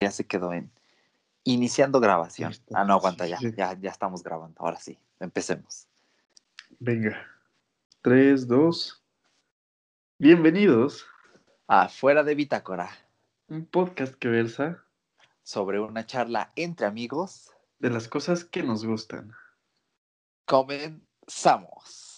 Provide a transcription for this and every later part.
ya se quedó en iniciando grabación. Ah, no, aguanta, ya, ya, ya estamos grabando. Ahora sí, empecemos. Venga. 3, 2. Bienvenidos. Afuera de Bitácora, Un podcast que versa sobre una charla entre amigos, de las cosas que nos gustan. comenzamos.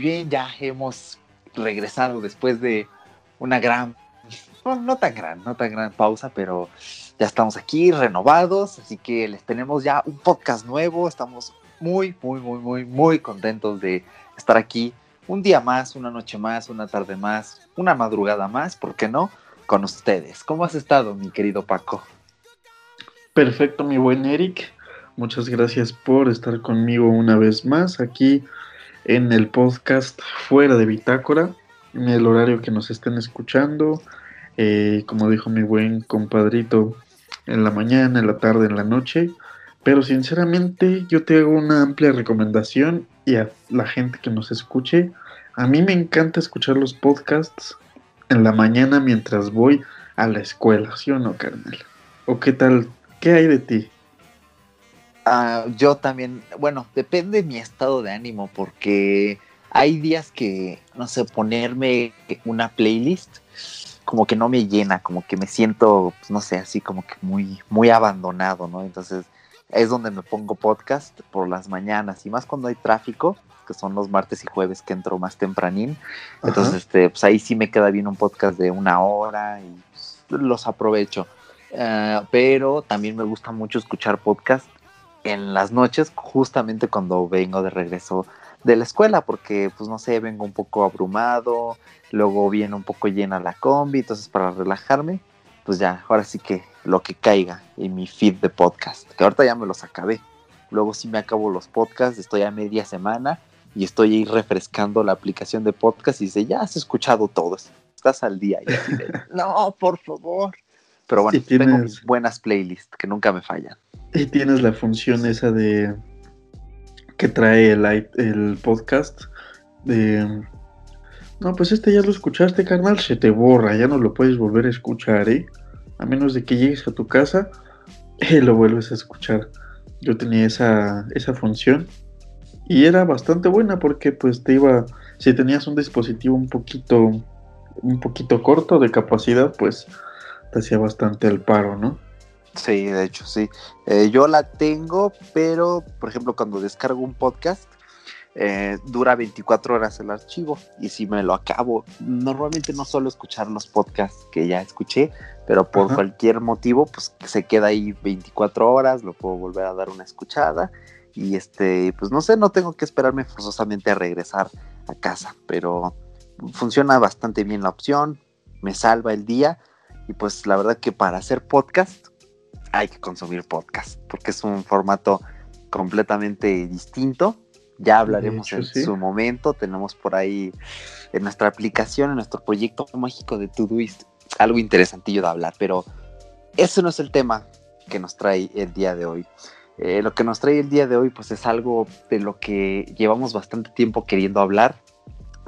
Bien, ya hemos regresado después de una gran, no, no tan gran, no tan gran pausa, pero ya estamos aquí renovados, así que les tenemos ya un podcast nuevo, estamos muy, muy, muy, muy, muy contentos de estar aquí un día más, una noche más, una tarde más, una madrugada más, ¿por qué no? Con ustedes. ¿Cómo has estado, mi querido Paco? Perfecto, mi buen Eric. Muchas gracias por estar conmigo una vez más aquí en el podcast Fuera de Bitácora, en el horario que nos estén escuchando. Eh, como dijo mi buen compadrito, en la mañana, en la tarde, en la noche. Pero sinceramente yo te hago una amplia recomendación y a la gente que nos escuche. A mí me encanta escuchar los podcasts en la mañana mientras voy a la escuela, ¿sí o no, carnal? ¿O qué tal? ¿Qué hay de ti? Ah, yo también, bueno, depende de mi estado de ánimo, porque hay días que, no sé, ponerme una playlist como que no me llena, como que me siento, pues, no sé, así como que muy, muy abandonado, ¿no? Entonces es donde me pongo podcast por las mañanas y más cuando hay tráfico, que son los martes y jueves que entro más tempranín. Entonces, este, pues ahí sí me queda bien un podcast de una hora y pues, los aprovecho. Ah, pero también me gusta mucho escuchar podcast en las noches, justamente cuando vengo de regreso de la escuela, porque pues no sé, vengo un poco abrumado, luego viene un poco llena la combi, entonces para relajarme, pues ya, ahora sí que lo que caiga en mi feed de podcast, que ahorita ya me los acabé. Luego sí me acabo los podcasts, estoy a media semana y estoy ahí refrescando la aplicación de podcast y dice, ya has escuchado todos, estás al día. Y así de, no, por favor. Pero bueno, tengo mis buenas playlists que nunca me fallan. Y tienes la función esa de que trae el, podcast de no, pues este ya lo escuchaste, carnal, se te borra, ya no lo puedes volver a escuchar, ¿eh? A menos de que llegues a tu casa y lo vuelves a escuchar. Yo tenía esa, esa función y era bastante buena porque pues te iba, si tenías un dispositivo un poquito, un poquito corto de capacidad, pues te hacía bastante el paro, ¿no? Sí, de hecho, sí. Eh, yo la tengo, pero, por ejemplo, cuando descargo un podcast, eh, dura 24 horas el archivo y si me lo acabo, normalmente no suelo escuchar los podcasts que ya escuché, pero por Ajá. cualquier motivo, pues se queda ahí 24 horas, lo puedo volver a dar una escuchada y este, pues no sé, no tengo que esperarme forzosamente a regresar a casa, pero funciona bastante bien la opción, me salva el día y pues la verdad que para hacer podcast hay que consumir podcast porque es un formato completamente distinto. Ya hablaremos hecho, en sí. su momento. Tenemos por ahí en nuestra aplicación, en nuestro proyecto mágico de Todoist, algo interesantillo de hablar, pero ese no es el tema que nos trae el día de hoy. Eh, lo que nos trae el día de hoy, pues es algo de lo que llevamos bastante tiempo queriendo hablar.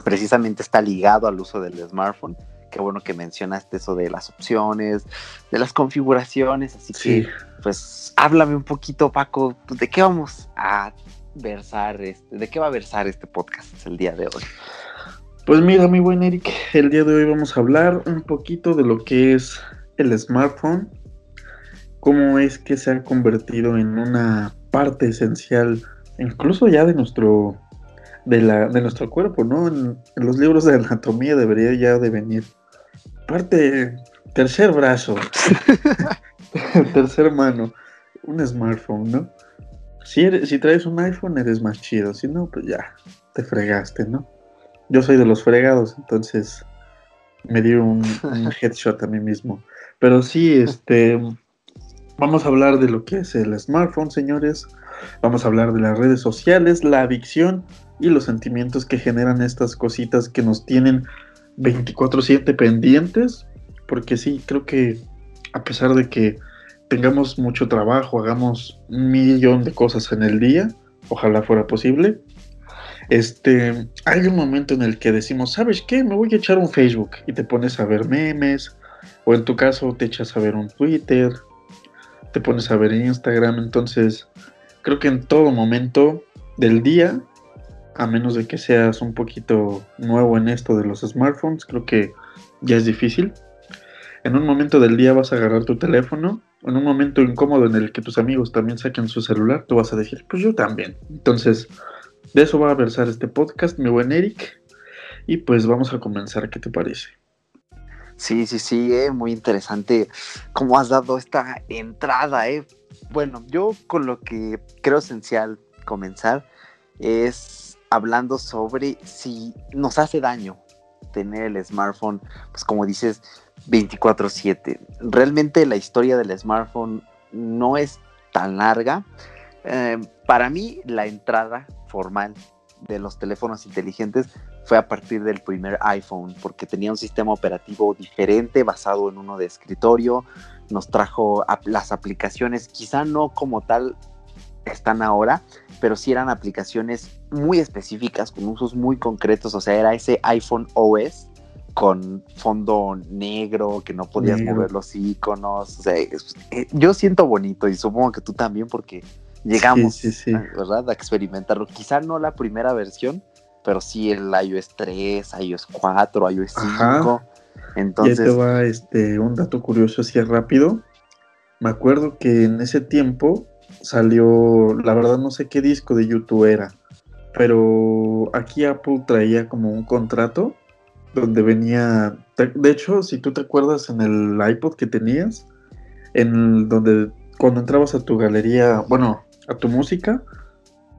Precisamente está ligado al uso del smartphone. Qué bueno que mencionaste eso de las opciones, de las configuraciones. Así Sí. que, pues, háblame un poquito, Paco, ¿de qué vamos a versar? Este, ¿De qué va a versar este podcast el día de hoy? Pues mira, mi buen Eric, el día de hoy vamos a hablar un poquito de lo que es el smartphone, cómo es que se ha convertido en una parte esencial, incluso ya de nuestro, de la, de nuestro cuerpo, ¿no? En, en los libros de anatomía debería ya de venir. Parte, tercer brazo, tercer mano, un smartphone, ¿no? Si, eres- si traes un iPhone eres más chido, si no, pues ya, te fregaste, ¿no? Yo soy de los fregados, entonces me dio un, un headshot a mí mismo. Pero sí, este, vamos a hablar de lo que es el smartphone, señores. Vamos a hablar de las redes sociales, la adicción y los sentimientos que generan estas cositas que nos tienen 24/7 pendientes, porque sí, creo que a pesar de que tengamos mucho trabajo, hagamos un millón de cosas en el día, ojalá fuera posible, este, hay un momento en el que decimos, ¿sabes qué? Me voy a echar un Facebook y te pones a ver memes, o en tu caso te echas a ver un Twitter, te pones a ver Instagram, entonces creo que en todo momento del día, a menos de que seas un poquito nuevo en esto de los smartphones, creo que ya es difícil. En un momento del día vas a agarrar tu teléfono, en un momento incómodo en el que tus amigos también saquen su celular, tú vas a decir, pues yo también. Entonces, de eso va a versar este podcast, mi buen Eric. Y pues vamos a comenzar, ¿qué te parece? Sí, sí, sí, eh, muy interesante cómo has dado esta entrada. Eh. Bueno, yo con lo que creo esencial comenzar es hablando sobre si nos hace daño tener el smartphone, pues como dices, 24/7. Realmente la historia del smartphone no es tan larga. Eh, para mí la entrada formal de los teléfonos inteligentes fue a partir del primer iPhone, porque tenía un sistema operativo diferente basado en uno de escritorio, nos trajo las aplicaciones, quizá no como tal están ahora, pero sí eran aplicaciones muy específicas, con usos muy concretos, o sea, era ese iPhone OS con fondo negro, que no podías mover los iconos, o sea, eh, yo siento bonito y supongo que tú también porque llegamos, ¿verdad? A experimentarlo. Quizá no la primera versión, pero sí el iOS 3, iOS 4, iOS 5. Entonces... Te va este, un dato curioso así rápido. Me acuerdo que en ese tiempo salió, la verdad no sé qué disco de YouTube era, pero aquí Apple traía como un contrato donde venía, de hecho, si tú te acuerdas en el iPod que tenías, en donde cuando entrabas a tu galería, bueno, a tu música.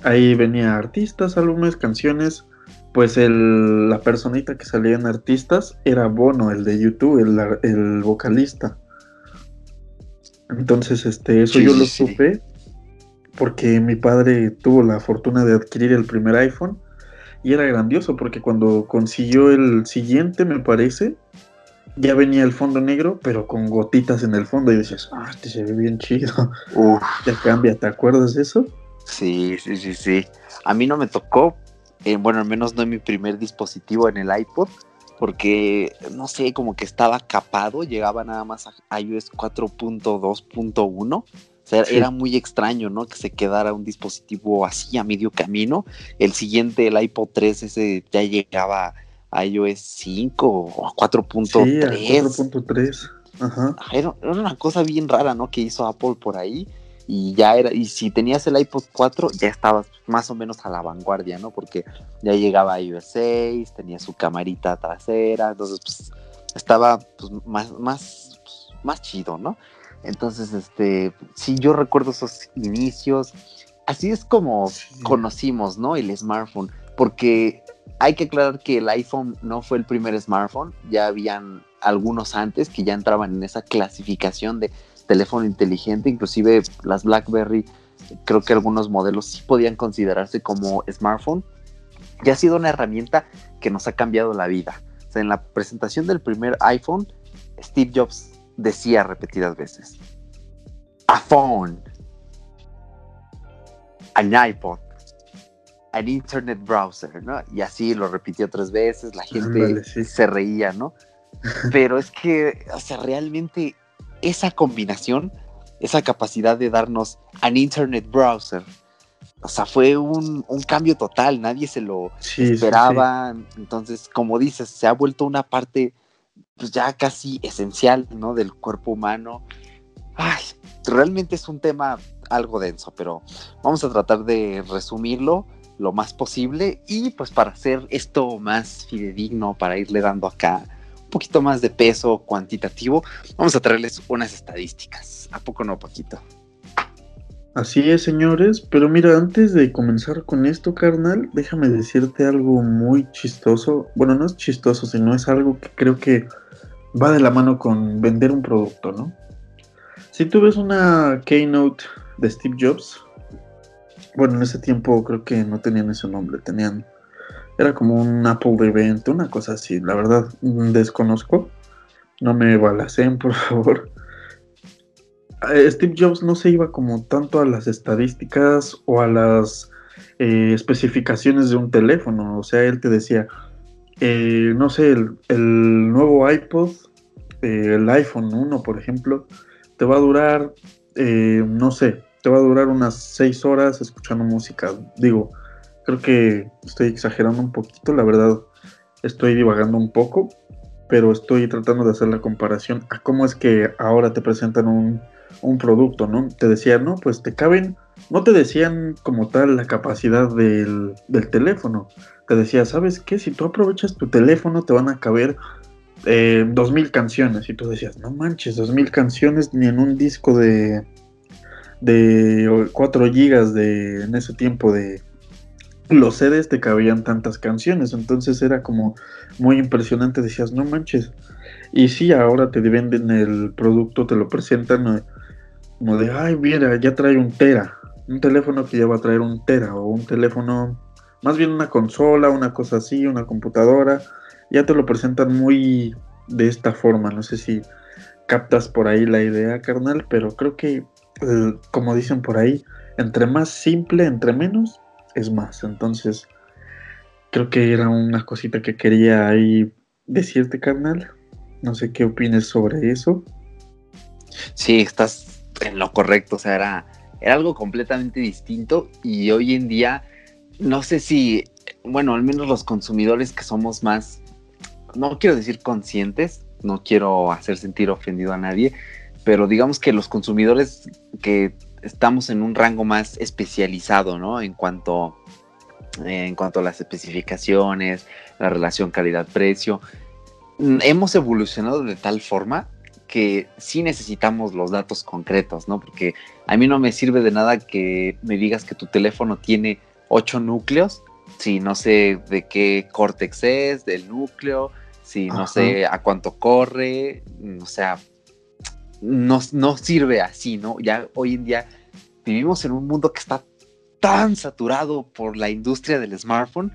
Ahí venía artistas, álbumes, canciones. Pues el, la personita que salía en artistas era Bono, el de YouTube, el, vocalista. Entonces, este, eso yo lo supe porque mi padre tuvo la fortuna de adquirir el primer iPhone y era grandioso porque cuando consiguió el siguiente, me parece, ya venía el fondo negro, pero con gotitas en el fondo. Y dices, ah, este se ve bien chido. Ya cambia, ¿te acuerdas de eso? Sí, sí, sí, sí. A mí no me tocó, eh, bueno, al menos no en mi primer dispositivo en el iPod, porque no sé, como que estaba capado, llegaba nada más a iOS 4.2.1. O sea, era muy extraño, ¿no? Que se quedara un dispositivo así a medio camino. El siguiente, el iPod 3, ese ya llegaba iOS 5 o a 4.3. Sí, 4.3. Ajá. Era, una cosa bien rara, ¿no? Que hizo Apple por ahí. Y ya era, y si tenías el iPod 4, ya estabas más o menos a la vanguardia, ¿no? Porque ya llegaba iOS 6, tenía su camarita trasera, entonces pues, estaba pues, más, más, pues, más chido, ¿no? Entonces, este, sí, yo recuerdo esos inicios. Así es como conocimos, ¿no? El smartphone, porque hay que aclarar que el iPhone no fue el primer smartphone, ya habían algunos antes que ya entraban en esa clasificación de teléfono inteligente, inclusive las BlackBerry, creo que algunos modelos sí podían considerarse como smartphone. Y ha sido una herramienta que nos ha cambiado la vida. O sea, en la presentación del primer iPhone, Steve Jobs decía repetidas veces, a phone, an iPod, al Internet Browser, ¿no? Y así lo repitió tres veces, la gente se reía, ¿no? Pero es que, o sea, realmente esa combinación, esa capacidad de darnos an Internet Browser, o sea, fue un, cambio total, nadie se lo esperaba. Entonces, como dices, se ha vuelto una parte, pues ya casi esencial, ¿no? Del cuerpo humano. Ay, realmente es un tema algo denso, pero vamos a tratar de resumirlo lo más posible y pues para hacer esto más fidedigno, para irle dando acá un poquito más de peso cuantitativo, vamos a traerles unas estadísticas. ¿A poco no, Paquito? Así es, señores, pero mira, antes de comenzar con esto, carnal, déjame decirte algo muy chistoso. Bueno, no es chistoso, sino es algo que creo que va de la mano con vender un producto, ¿no? Si tú ves una keynote de Steve Jobs, bueno, en ese tiempo creo que no tenían ese nombre, tenían Era como un Apple de evento, una cosa así. La verdad, desconozco. No me balacen, por favor. Eh, Steve Jobs no se iba como tanto a las estadísticas o a las eh, especificaciones de un teléfono. O sea, él te decía, eh, no sé, el, nuevo iPod, el iPhone 1, por ejemplo, te va a durar, no sé, te va a durar unas 6 horas escuchando música. Digo, creo que estoy exagerando un poquito, la verdad, estoy divagando un poco, pero estoy tratando de hacer la comparación a cómo es que ahora te presentan un un producto, ¿no? Te decían, no, pues te caben, no te decían como tal la capacidad del, teléfono, te decía, ¿sabes qué? Si tú aprovechas tu teléfono te van a caber eh, dos mil canciones y tú decías, no manches, dos mil canciones ni en un disco de de 4 gigas de en ese tiempo de los CDs te cabían tantas canciones, entonces era como muy impresionante, decías, no manches. Y sí, ahora te venden el producto, te lo presentan como de, ay, mira, ya trae un tera, un teléfono que ya va a traer un tera, o un teléfono, más bien una consola, una cosa así, una computadora, ya te lo presentan muy de esta forma, no sé si captas por ahí la idea, carnal, pero creo que, eh, como dicen por ahí, entre más simple, entre menos, es más, entonces, creo que era una cosita que quería ahí decirte, carnal, no sé qué opines sobre eso. Sí, estás en lo correcto, o sea, era, era algo completamente distinto y hoy en día no sé si, bueno, al menos los consumidores que somos más, no quiero decir conscientes, no quiero hacer sentir ofendido a nadie, pero digamos que los consumidores que estamos en un rango más especializado, ¿no? En cuanto, en cuanto a las especificaciones, la relación calidad-precio, hemos evolucionado de tal forma que sí necesitamos los datos concretos, ¿no? Porque a mí no me sirve de nada que me digas que tu teléfono tiene ocho núcleos, si no sé de qué córtex es, del núcleo, si no sé a cuánto corre, o sea, no, no sirve así, ¿no? Ya hoy en día vivimos en un mundo que está tan saturado por la industria del smartphone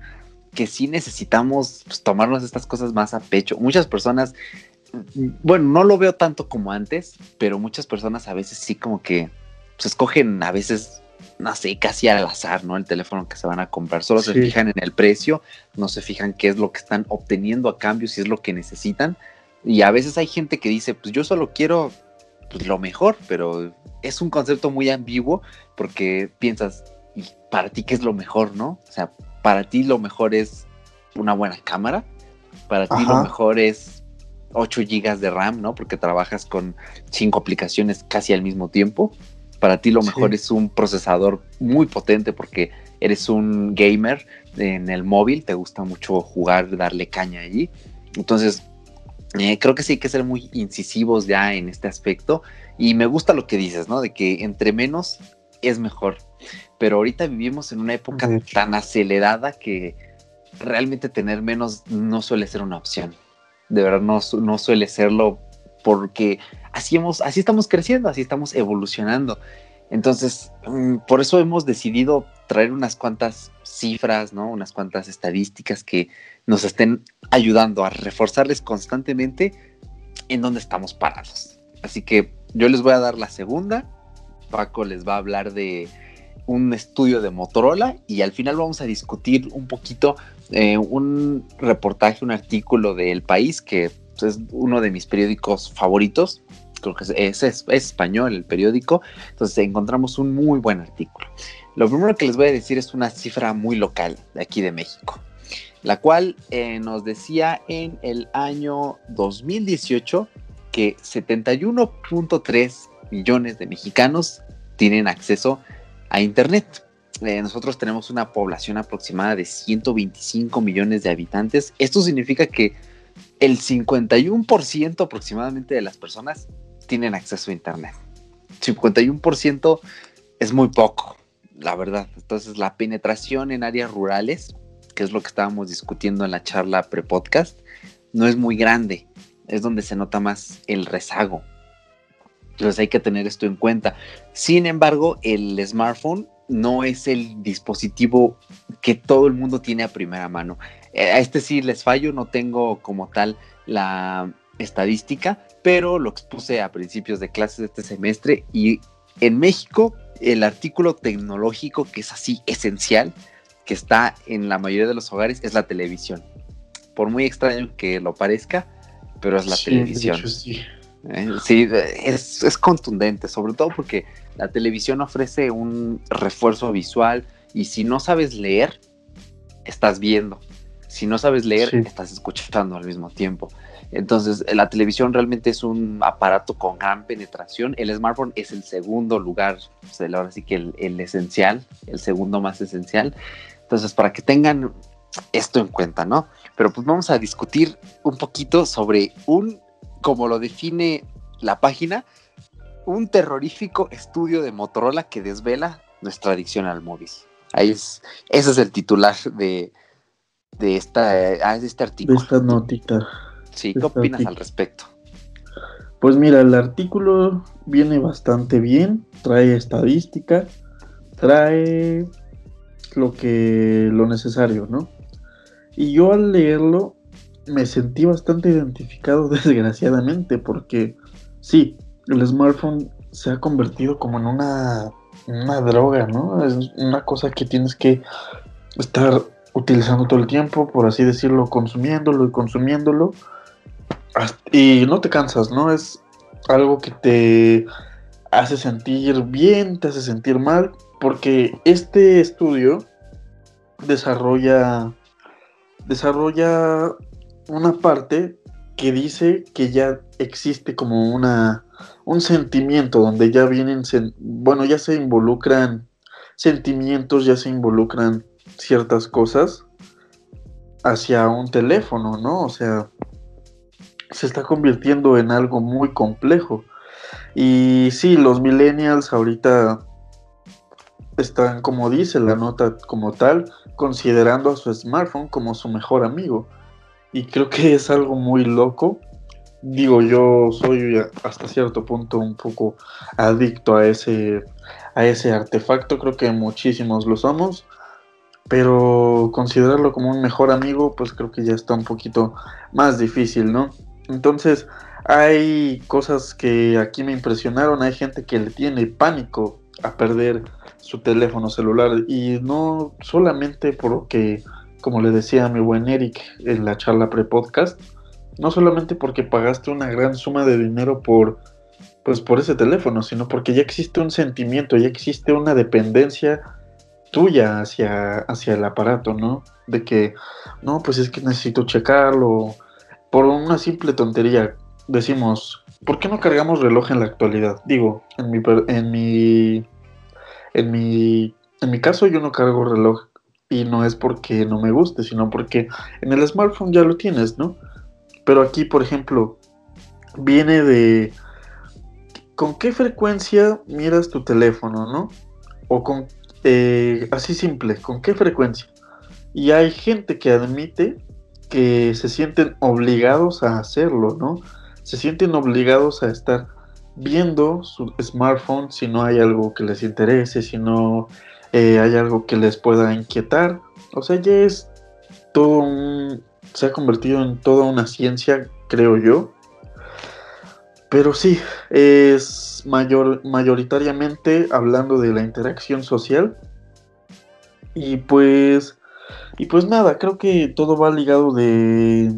que sí necesitamos pues, tomarnos estas cosas más a pecho. Muchas personas bueno, no lo veo tanto como antes, pero muchas personas a veces sí como que se escogen a veces, no sé, casi al azar, ¿no? El teléfono que se van a comprar. Solo se fijan en el precio, no se fijan qué es lo que están obteniendo a cambio, si es lo que necesitan. Y a veces hay gente que dice, pues yo solo quiero pues, lo mejor, pero es un concepto muy ambiguo porque piensas, ¿y para ti qué es lo mejor, no? O sea, para ti lo mejor es una buena cámara, para ti lo mejor es 8 GB de RAM, ¿no? Porque trabajas con 5 aplicaciones casi al mismo tiempo. Para ti lo mejor es un procesador muy potente porque eres un gamer en el móvil, te gusta mucho jugar, darle caña allí. Entonces, eh, creo que sí hay que ser muy incisivos ya en este aspecto. Y me gusta lo que dices, ¿no? De que entre menos es mejor. Pero ahorita vivimos en una época tan acelerada que realmente tener menos no suele ser una opción de verdad no, no suele serlo porque así, hemos, así estamos creciendo, así estamos evolucionando. Entonces, mm, por eso hemos decidido traer unas cuantas cifras, ¿no? Unas cuantas estadísticas que nos estén ayudando a reforzarles constantemente en dónde estamos parados. Así que yo les voy a dar la segunda. Paco les va a hablar de un estudio de Motorola y al final vamos a discutir un poquito eh, un reportaje, un artículo del país que pues, es uno de mis periódicos favoritos. Es, español el periódico. Entonces encontramos un muy buen artículo. Lo primero que les voy a decir es una cifra muy local de aquí de México, la cual eh, nos decía en el año 2018 que 71.3 millones de mexicanos tienen acceso a Internet. Eh, nosotros tenemos una población aproximada de 125 millones de habitantes. Esto significa que el 51% aproximadamente de las personas tienen acceso a Internet. 51% es muy poco, la verdad. Entonces la penetración en áreas rurales, que es lo que estábamos discutiendo en la charla pre-podcast, no es muy grande. Es donde se nota más el rezago. Entonces hay que tener esto en cuenta. Sin embargo, el smartphone no es el dispositivo que todo el mundo tiene a primera mano. Eh, a este sí les fallo, no tengo como tal la estadística, pero lo expuse a principios de clases de este semestre y en México el artículo tecnológico que es así esencial, que está en la mayoría de los hogares, es la televisión. Por muy extraño que lo parezca, pero es la televisión. sí, ¿Eh? sí es, es, contundente, sobre todo porque la televisión ofrece un refuerzo visual y si no sabes leer, estás viendo. Si no sabes leer, estás escuchando al mismo tiempo. Entonces, la televisión realmente es un aparato con gran penetración. El smartphone es el segundo lugar, pues, ahora sí que el, esencial, el segundo más esencial. Entonces, para que tengan esto en cuenta, ¿no? Pero pues vamos a discutir un poquito sobre un, como lo define la página, un terrorífico estudio de Motorola que desvela nuestra adicción al móvil. Ahí es, ese es el titular de, de, esta, de este artículo. De esta notita. Sí, ¿qué opinas al respecto? Pues mira, el artículo viene bastante bien, trae estadística, trae lo que lo necesario, ¿no? Y yo al leerlo me sentí bastante identificado desgraciadamente porque sí, el smartphone se ha convertido como en una, una droga, ¿no? Es una cosa que tienes que estar utilizando todo el tiempo, por así decirlo, consumiéndolo y consumiéndolo y no te cansas, ¿no? Es algo que te hace sentir bien, te hace sentir mal, porque este estudio desarrolla, desarrolla una parte que dice que ya existe como una, un sentimiento donde ya vienen, bueno, ya se involucran sentimientos, ya se involucran ciertas cosas hacia un teléfono, ¿no? O sea, se está convirtiendo en algo muy complejo. Y sí, los millennials ahorita están, como dice la nota como tal, considerando a su smartphone como su mejor amigo. Y creo que es algo muy loco. Digo, yo soy hasta cierto punto un poco adicto a ese, a ese artefacto, creo que muchísimos lo somos, pero considerarlo como un mejor amigo, pues creo que ya está un poquito más difícil, ¿no? Entonces, hay cosas que aquí me impresionaron, hay gente que le tiene pánico a perder su teléfono celular y no solamente porque, como le decía mi buen Eric en la charla pre-podcast, no solamente porque pagaste una gran suma de dinero por pues por ese teléfono, sino porque ya existe un sentimiento, ya existe una dependencia tuya hacia, hacia el aparato, ¿no? De que, no, pues es que necesito checarlo, por una simple tontería. Decimos, ¿por qué no cargamos reloj en la actualidad? Digo, en mi, en mi, en mi, en mi caso yo no cargo reloj y no es porque no me guste, sino porque en el smartphone ya lo tienes, ¿no? Pero aquí, por ejemplo, viene de con qué frecuencia miras tu teléfono, ¿no? O con, eh, así simple, con qué frecuencia. Y hay gente que admite que se sienten obligados a hacerlo, ¿no? Se sienten obligados a estar viendo su smartphone si no hay algo que les interese, si no eh, hay algo que les pueda inquietar. O sea, ya es todo un... se ha convertido en toda una ciencia, creo yo. Pero sí, es mayor, mayoritariamente hablando de la interacción social. Y pues y pues nada, creo que todo va ligado de,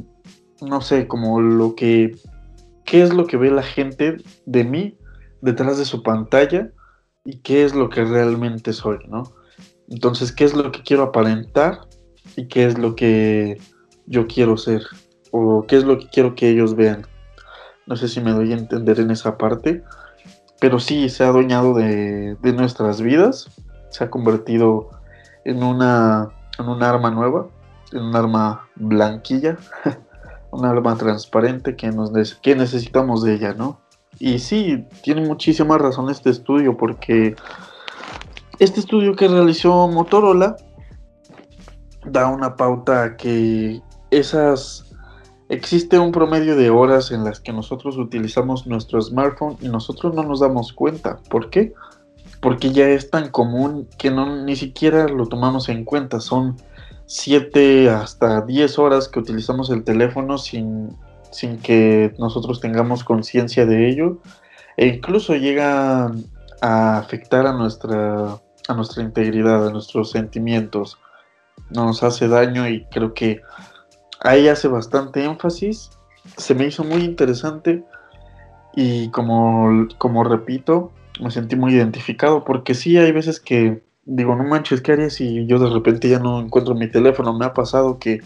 no sé, como lo que, qué es lo que ve la gente de mí detrás de su pantalla y qué es lo que realmente soy, ¿no? Entonces, ¿qué es lo que quiero aparentar y qué es lo que yo quiero ser? O qué es lo que quiero que ellos vean. No sé si me doy a entender en esa parte, pero sí se ha adueñado de, de nuestras vidas, se ha convertido en una en un arma nueva, un arma blanquilla, un arma transparente que, nos que necesitamos de ella, ¿no? Y sí, tiene muchísima razón este estudio porque este estudio que realizó Motorola da una pauta que esas existe un promedio de horas en las que nosotros utilizamos nuestro smartphone y nosotros no nos damos cuenta. ¿Por qué? Porque ya es tan común que no ni siquiera lo tomamos en cuenta. Son 7 hasta 10 horas que utilizamos el teléfono sin, sin que nosotros tengamos conciencia de ello e incluso llega a afectar a nuestra, a nuestra integridad, a nuestros sentimientos. Nos hace daño y creo que ahí hace bastante énfasis. Se me hizo muy interesante y como, como repito, me sentí muy identificado porque sí hay veces que digo, no manches, ¿qué haría si yo de repente ya no encuentro mi teléfono? Me ha pasado que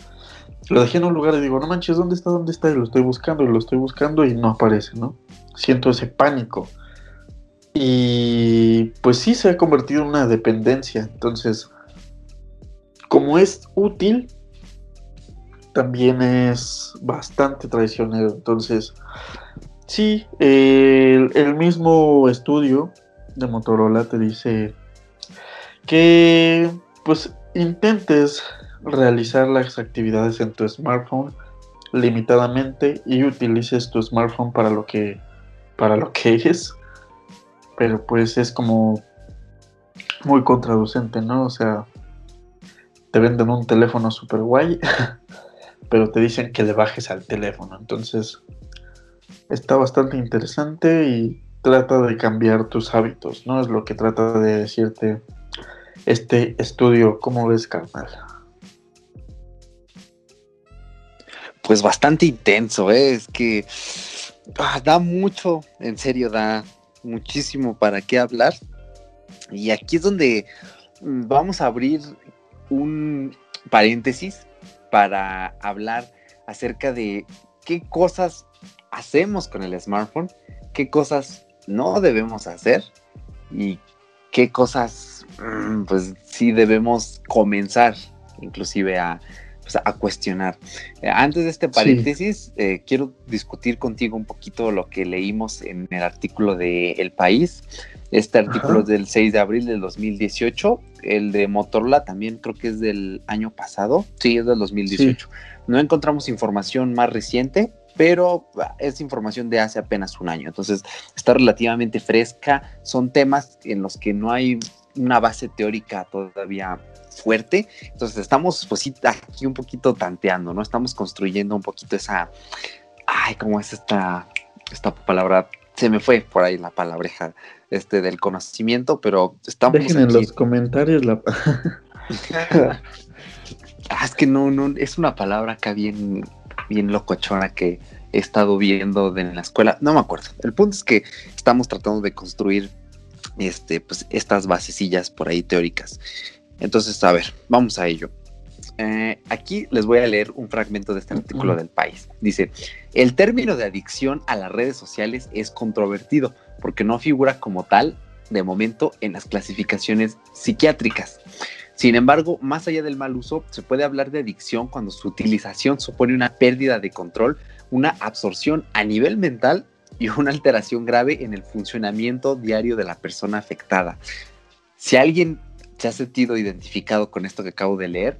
lo dejé en un lugar y digo, no manches, ¿dónde está? ¿Dónde está? Y lo estoy buscando y lo estoy buscando y no aparece, ¿no? Siento ese pánico. Y pues sí se ha convertido en una dependencia. Entonces, como es útil, también es bastante traicionero. Entonces, sí, el, mismo estudio de Motorola te dice que pues intentes realizar las actividades en tu smartphone limitadamente y utilices tu smartphone para lo que para lo que es. Pero pues es como muy contraducente no o sea te venden un teléfono super guay pero te dicen que le bajes al teléfono. Entonces está bastante interesante y trata de cambiar tus hábitos no es lo que trata de decirte este estudio cómo ves carnal pues bastante intenso, ¿eh? es que ah, da mucho, en serio, da muchísimo para qué hablar. Y aquí es donde vamos a abrir un paréntesis para hablar acerca de qué cosas hacemos con el smartphone, qué cosas no debemos hacer y qué cosas mm, pues sí debemos comenzar inclusive a, pues, a cuestionar. Eh, antes de este paréntesis, eh, quiero discutir contigo un poquito lo que leímos en el artículo de El País. Este artículo es del 6 de abril del 2018. El de Motorola también creo que es del año pasado. Sí, es del 2018. No encontramos información más reciente, pero es información de hace apenas un año. Entonces está relativamente fresca. Son temas en los que no hay una base teórica todavía fuerte. Entonces estamos pues aquí un poquito tanteando, ¿no? Estamos construyendo un poquito esa, ay, ¿cómo es esta, esta palabra? Se me fue por ahí la palabreja este, del conocimiento, pero estamos... Dejen en los comentarios la... ah, es que no, no, es una palabra acá bien, bien locochona que he estado viendo en la escuela, no me acuerdo. El punto es que estamos tratando de construir este, pues, estas basecillas por ahí teóricas. Entonces, a ver, vamos a ello. Eh, aquí les voy a leer un fragmento de este artículo del país. Dice, el término de adicción a las redes sociales es controvertido porque no figura como tal de momento en las clasificaciones psiquiátricas. Sin embargo, más allá del mal uso, se puede hablar de adicción cuando su utilización supone una pérdida de control, una absorción a nivel mental y una alteración grave en el funcionamiento diario de la persona afectada. Si alguien se ha sentido identificado con esto que acabo de leer,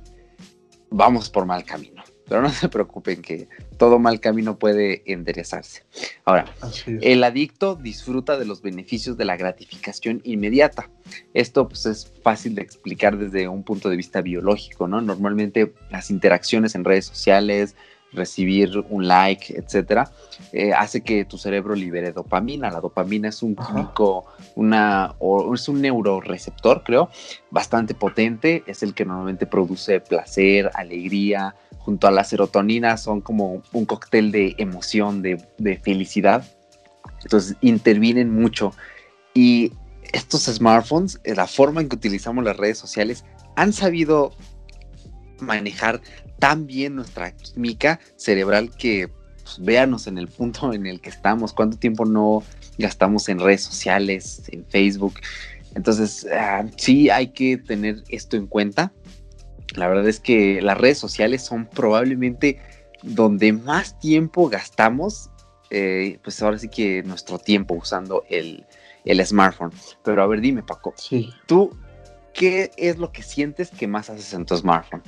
vamos por mal camino. Pero no se preocupen que todo mal camino puede enderezarse. Ahora, el adicto disfruta de los beneficios de la gratificación inmediata. Esto pues, es fácil de explicar desde un punto de vista biológico, ¿no? Normalmente las interacciones en redes sociales, recibir un like, etcétera, eh, hace que tu cerebro libere dopamina. La dopamina es un químico, una, o es un neuroreceptor, creo, bastante potente. Es el que normalmente produce placer, alegría. Junto a la serotonina son como un cóctel de emoción, de, de felicidad. Entonces intervienen mucho. Y estos smartphones, eh, la forma en que utilizamos las redes sociales, han sabido manejar tan bien nuestra química cerebral que pues, véanos en el punto en el que estamos, cuánto tiempo no gastamos en redes sociales, en Facebook. Entonces, ah, sí hay que tener esto en cuenta. La verdad es que las redes sociales son probablemente donde más tiempo gastamos, eh, pues ahora sí que nuestro tiempo usando el, el smartphone. Pero a ver, dime Paco, sí. ¿tú qué es lo que sientes que más haces en tu smartphone?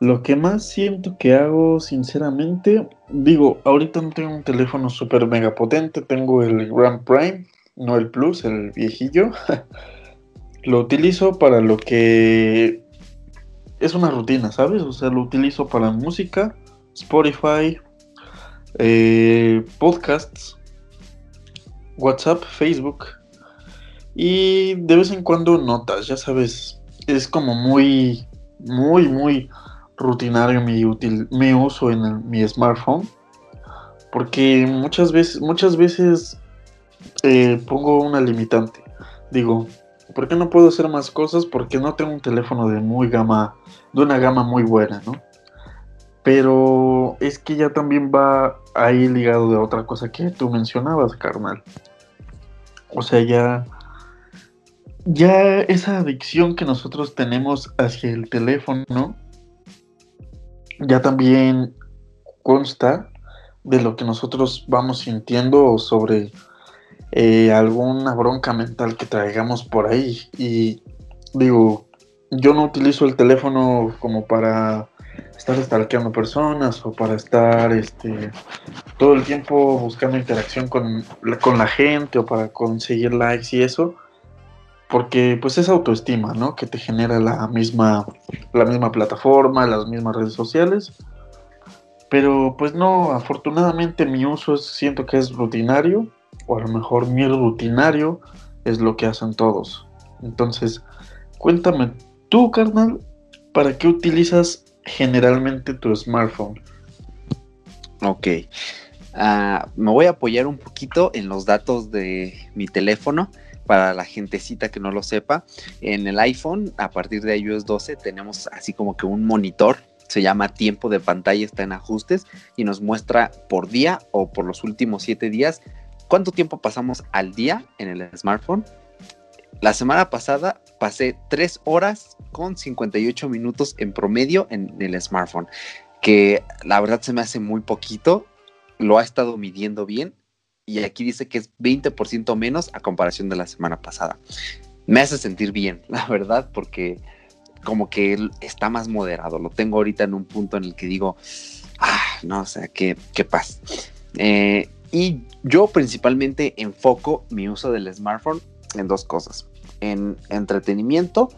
Lo que más siento que hago, sinceramente, digo, ahorita no tengo un teléfono súper mega potente, tengo el Grand Prime, no el Plus, el viejillo. lo utilizo para lo que es una rutina, ¿sabes? O sea, lo utilizo para música, Spotify, eh, podcasts, WhatsApp, Facebook y de vez en cuando notas, ya sabes, es como muy, muy, muy rutinario mi, mi uso en mi smartphone porque muchas veces, muchas veces eh, pongo una limitante. Digo, ¿por qué no puedo hacer más cosas? Porque no tengo un teléfono de muy gama, de una gama muy buena, ¿no? Pero es que ya también va ahí ligado de otra cosa que tú mencionabas, carnal. O sea, ya, ya esa adicción que nosotros tenemos hacia el teléfono, ya también consta de lo que nosotros vamos sintiendo sobre eh, alguna bronca mental que traigamos por ahí. Y digo, yo no utilizo el teléfono como para estar stalkeando personas o para estar este todo el tiempo buscando interacción con, con la gente o para conseguir likes y eso porque pues es autoestima, ¿no? Que te genera la misma la misma plataforma, las mismas redes sociales pero pues no, afortunadamente mi uso es, siento que es rutinario, o a lo mejor mi rutinario es lo que hacen todos. Entonces, cuéntame, tú, carnal, ¿para qué utilizas generalmente tu smartphone? Ok. Ah, me voy a apoyar un poquito en los datos de mi teléfono para la gentecita que no lo sepa. En el iPhone, a partir de iOS 12, tenemos así como que un monitor se llama tiempo de pantalla, está en ajustes y nos muestra por día o por los últimos siete días cuánto tiempo pasamos al día en el smartphone. La semana pasada pasé 3 horas con 58 minutos en promedio en el smartphone, que la verdad se me hace muy poquito, lo ha estado midiendo bien y aquí dice que es 20% menos a comparación de la semana pasada. Me hace sentir bien, la verdad, porque como que está más moderado. Lo tengo ahorita en un punto en el que digo, ah, no, o sea, qué, qué paz. Eh, y yo principalmente enfoco mi uso del smartphone en dos cosas, en entretenimiento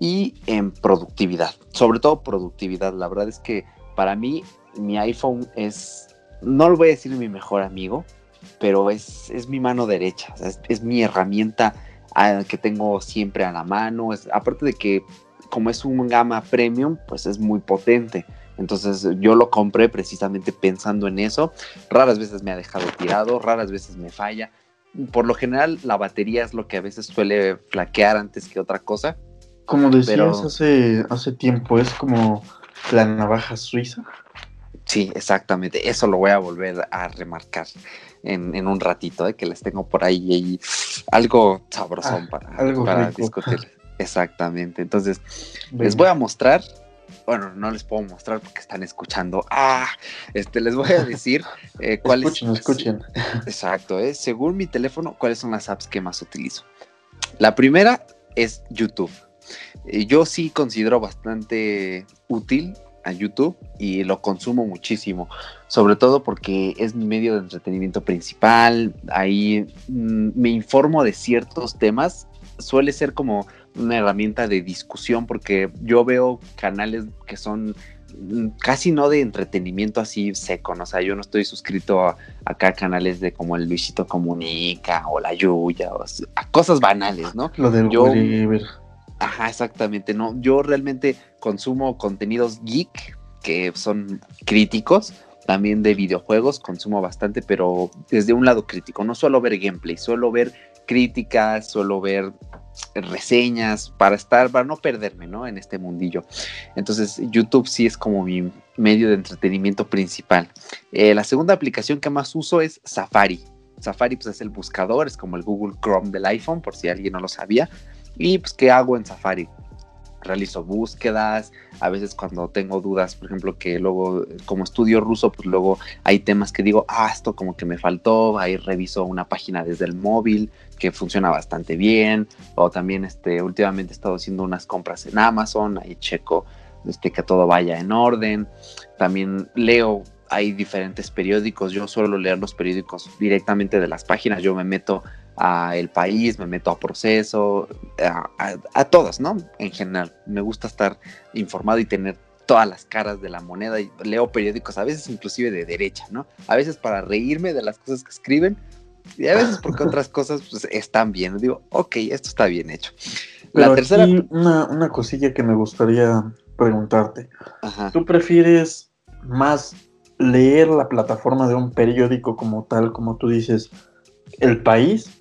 y en productividad, sobre todo productividad. La verdad es que para mí mi iPhone es, no lo voy a decir mi mejor amigo, pero es, es mi mano derecha, es, es, mi herramienta que tengo siempre a la mano. Es, aparte de que como es un gama premium, pues es muy potente. Entonces yo lo compré precisamente pensando en eso. Raras veces me ha dejado tirado, raras veces me falla. Por lo general la batería es lo que a veces suele flaquear antes que otra cosa. Como decías hace, hace tiempo, es como la navaja suiza. Sí, exactamente. Eso lo voy a volver a remarcar en, un ratito, ¿eh? que les tengo por ahí, algo sabrosón ah, para, para discutir. Exactamente. Entonces, les voy a mostrar. Bueno, no les puedo mostrar porque están escuchando. Ah, este, les voy a decir eh, cuáles. Escuchen, escuchen. Exacto, eh, según mi teléfono, cuáles son las apps que más utilizo. La primera es YouTube. Eh, yo sí considero bastante útil a YouTube y lo consumo muchísimo, sobre todo porque es mi medio de entretenimiento principal, ahí mm, me informo de ciertos temas, suele ser como una herramienta de discusión porque yo veo canales que son mm, casi no de entretenimiento así seco, ¿no? o sea, yo no estoy suscrito a, acá a canales de como el Luisito Comunica o la Yuya, o a cosas banales, ¿no? Lo del yo, Ajá, exactamente, no, yo realmente consumo contenidos geek que son críticos, también de videojuegos, consumo bastante, pero desde un lado crítico, no suelo ver gameplay, suelo ver críticas, suelo ver reseñas para estar, para no perderme, ¿no? En este mundillo. Entonces, YouTube sí es como mi medio de entretenimiento principal. Eh, la segunda aplicación que más uso es Safari. Safari pues es el buscador, es como el Google Chrome del iPhone, por si alguien no lo sabía. Y pues, ¿qué hago en Safari? realizo búsquedas, a veces cuando tengo dudas, por ejemplo, que luego como estudio ruso, pues luego hay temas que digo, ah, esto como que me faltó, ahí reviso una página desde el móvil que funciona bastante bien, o también este, últimamente he estado haciendo unas compras en Amazon, ahí checo este, que todo vaya en orden, también leo hay diferentes periódicos. Yo suelo leer los periódicos directamente de las páginas. Yo me meto a El País, me meto a Proceso, a, a, todas, ¿no? En general, me gusta estar informado y tener todas las caras de la moneda y leo periódicos, a veces inclusive de derecha, ¿no? A veces para reírme de las cosas que escriben y a veces porque otras cosas pues, están bien. Digo, ok, esto está bien hecho. la tercera... una, una cosilla que me gustaría preguntarte. ¿Tú prefieres más leer la plataforma de un periódico como tal, como tú dices, El País?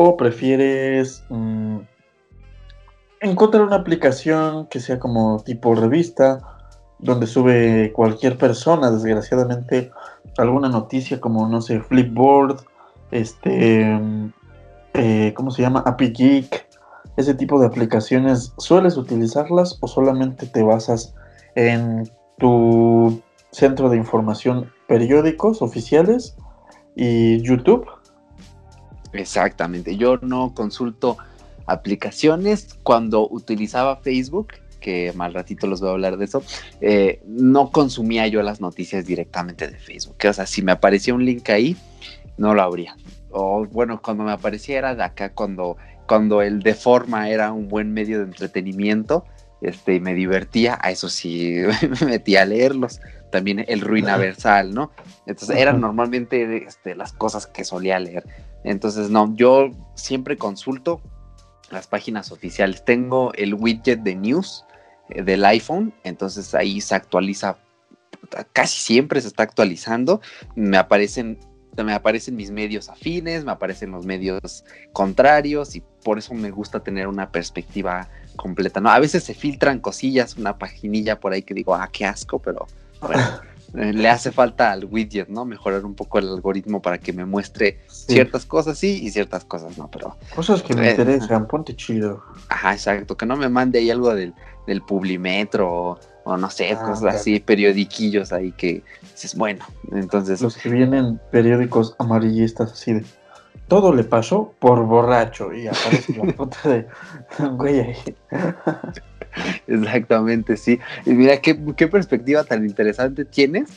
¿O prefieres mm, encontrar una aplicación que sea como tipo revista, donde sube cualquier persona, desgraciadamente, alguna noticia como, no sé, Flipboard, este, eh, ¿cómo se llama? Api Geek, ese tipo de aplicaciones, ¿sueles utilizarlas o solamente te basas en tu centro de información periódicos oficiales y YouTube? Exactamente, yo no consulto aplicaciones cuando utilizaba Facebook, que mal ratito los voy a hablar de eso, eh, no consumía yo las noticias directamente de Facebook. O sea, si me aparecía un link ahí, no lo abría. O bueno, cuando me aparecía era de acá, cuando, cuando el de forma era un buen medio de entretenimiento, este, y me divertía, a eso sí me metía a leerlos. También el Ruinaversal, ¿no? Entonces eran normalmente este, las cosas que solía leer. Entonces, no, yo siempre consulto las páginas oficiales. Tengo el widget de news eh, del iPhone, entonces ahí se actualiza, casi siempre se está actualizando. Me aparecen me aparecen mis medios afines, me aparecen los medios contrarios y por eso me gusta tener una perspectiva completa. ¿no? A veces se filtran cosillas, una paginilla por ahí que digo, ah, qué asco, pero bueno, eh, le hace falta al widget, ¿no? Mejorar un poco el algoritmo para que me muestre ciertas cosas sí y ciertas cosas no, pero... Cosas que me eh, interesan, ponte chido. Ajá, exacto, que no me mande ahí algo del, del Publimetro o, no sé, ah, cosas así, periodiquillos ahí que dices, bueno, entonces... Los que vienen periódicos amarillistas así de... Todo le pasó por borracho y aparece la de güey ahí. Exactamente, sí. Y mira qué, perspectiva tan interesante tienes,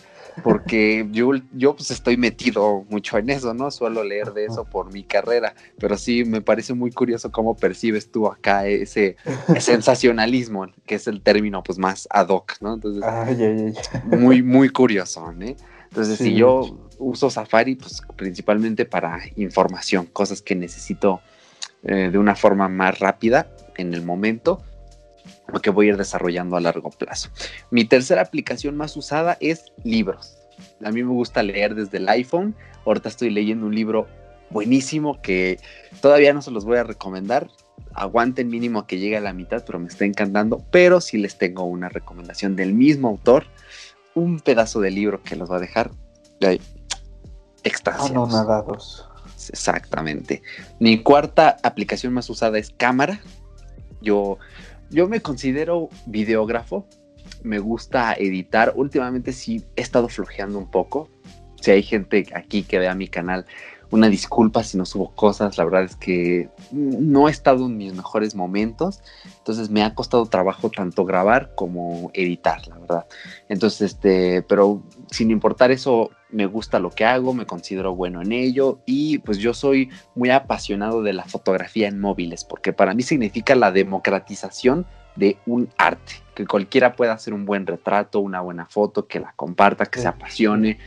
porque yo, yo pues estoy metido mucho en eso, ¿no? Suelo leer de eso por mi carrera, pero sí me parece muy curioso cómo percibes tú acá ese sensacionalismo, que es el término pues más ad hoc, ¿no? Entonces, muy, muy curioso, ¿eh? Entonces, si yo uso Safari, pues principalmente para información, cosas que necesito eh, de una forma más rápida en el momento, que voy a ir desarrollando a largo plazo. Mi tercera aplicación más usada es libros. A mí me gusta leer desde el iPhone. Ahorita estoy leyendo un libro buenísimo que todavía no se los voy a recomendar. Aguanten mínimo que llegue a la mitad, pero me está encantando. Pero sí les tengo una recomendación del mismo autor. Un pedazo de libro que los va a dejar extasiados. nadados. Exactamente. Mi cuarta aplicación más usada es cámara. Yo yo me considero videógrafo, me gusta editar. Últimamente sí he estado flojeando un poco. Si hay gente aquí que vea mi canal, una disculpa si no subo cosas. La verdad es que no he estado en mis mejores momentos. Entonces me ha costado trabajo tanto grabar como editar, la verdad. Entonces, este, pero sin importar eso, me gusta lo que hago, me considero bueno en ello y pues yo soy muy apasionado de la fotografía en móviles porque para mí significa la democratización de un arte, que cualquiera pueda hacer un buen retrato, una buena foto, que la comparta, que se apasione.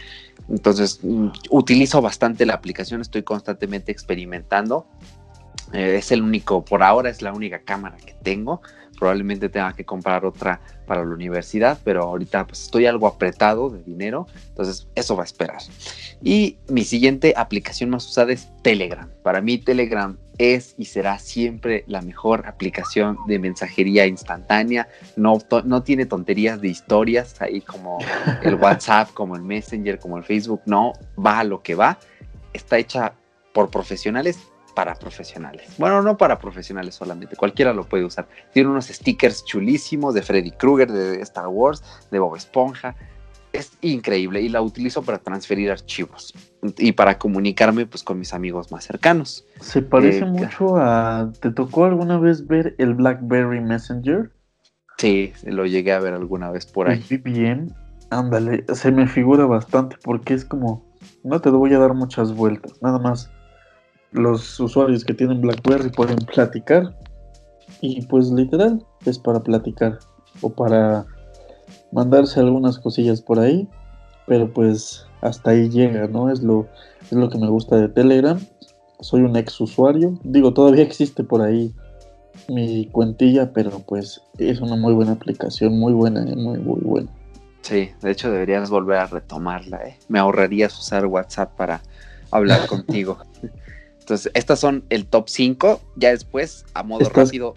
Entonces, mm, utilizo bastante la aplicación, estoy constantemente experimentando. Eh, es el único, por ahora es la única cámara que tengo probablemente tenga que comprar otra para la universidad, pero ahorita pues estoy algo apretado de dinero, entonces eso va a esperar. Y mi siguiente aplicación más usada es Telegram. Para mí Telegram es y será siempre la mejor aplicación de mensajería instantánea. No, no tiene tonterías de historias ahí como el WhatsApp, como el Messenger, como el Facebook. No, va a lo que va. Está hecha por profesionales para profesionales. Bueno, no para profesionales solamente, cualquiera lo puede usar. Tiene unos stickers chulísimos de Freddy Krueger, de Star Wars, de Bob Esponja. Es increíble y la utilizo para transferir archivos y para comunicarme pues con mis amigos más cercanos. Se parece eh, mucho a... ¿Te tocó alguna vez ver el BlackBerry Messenger? Sí, lo llegué a ver alguna vez por ahí. bien Ándale, se me figura bastante porque es como, no te voy a dar muchas vueltas, nada más los usuarios que tienen BlackBerry pueden platicar y pues literal es para platicar o para mandarse algunas cosillas por ahí, pero pues hasta ahí llega, ¿no? Es lo, es lo que me gusta de Telegram. Soy un ex usuario, digo, todavía existe por ahí mi cuentilla, pero pues es una muy buena aplicación, muy buena, muy, muy buena. Sí, de hecho deberías volver a retomarla, ¿eh? Me ahorrarías usar WhatsApp para hablar contigo. Entonces, estas son el top 5. Ya después, a modo rápido.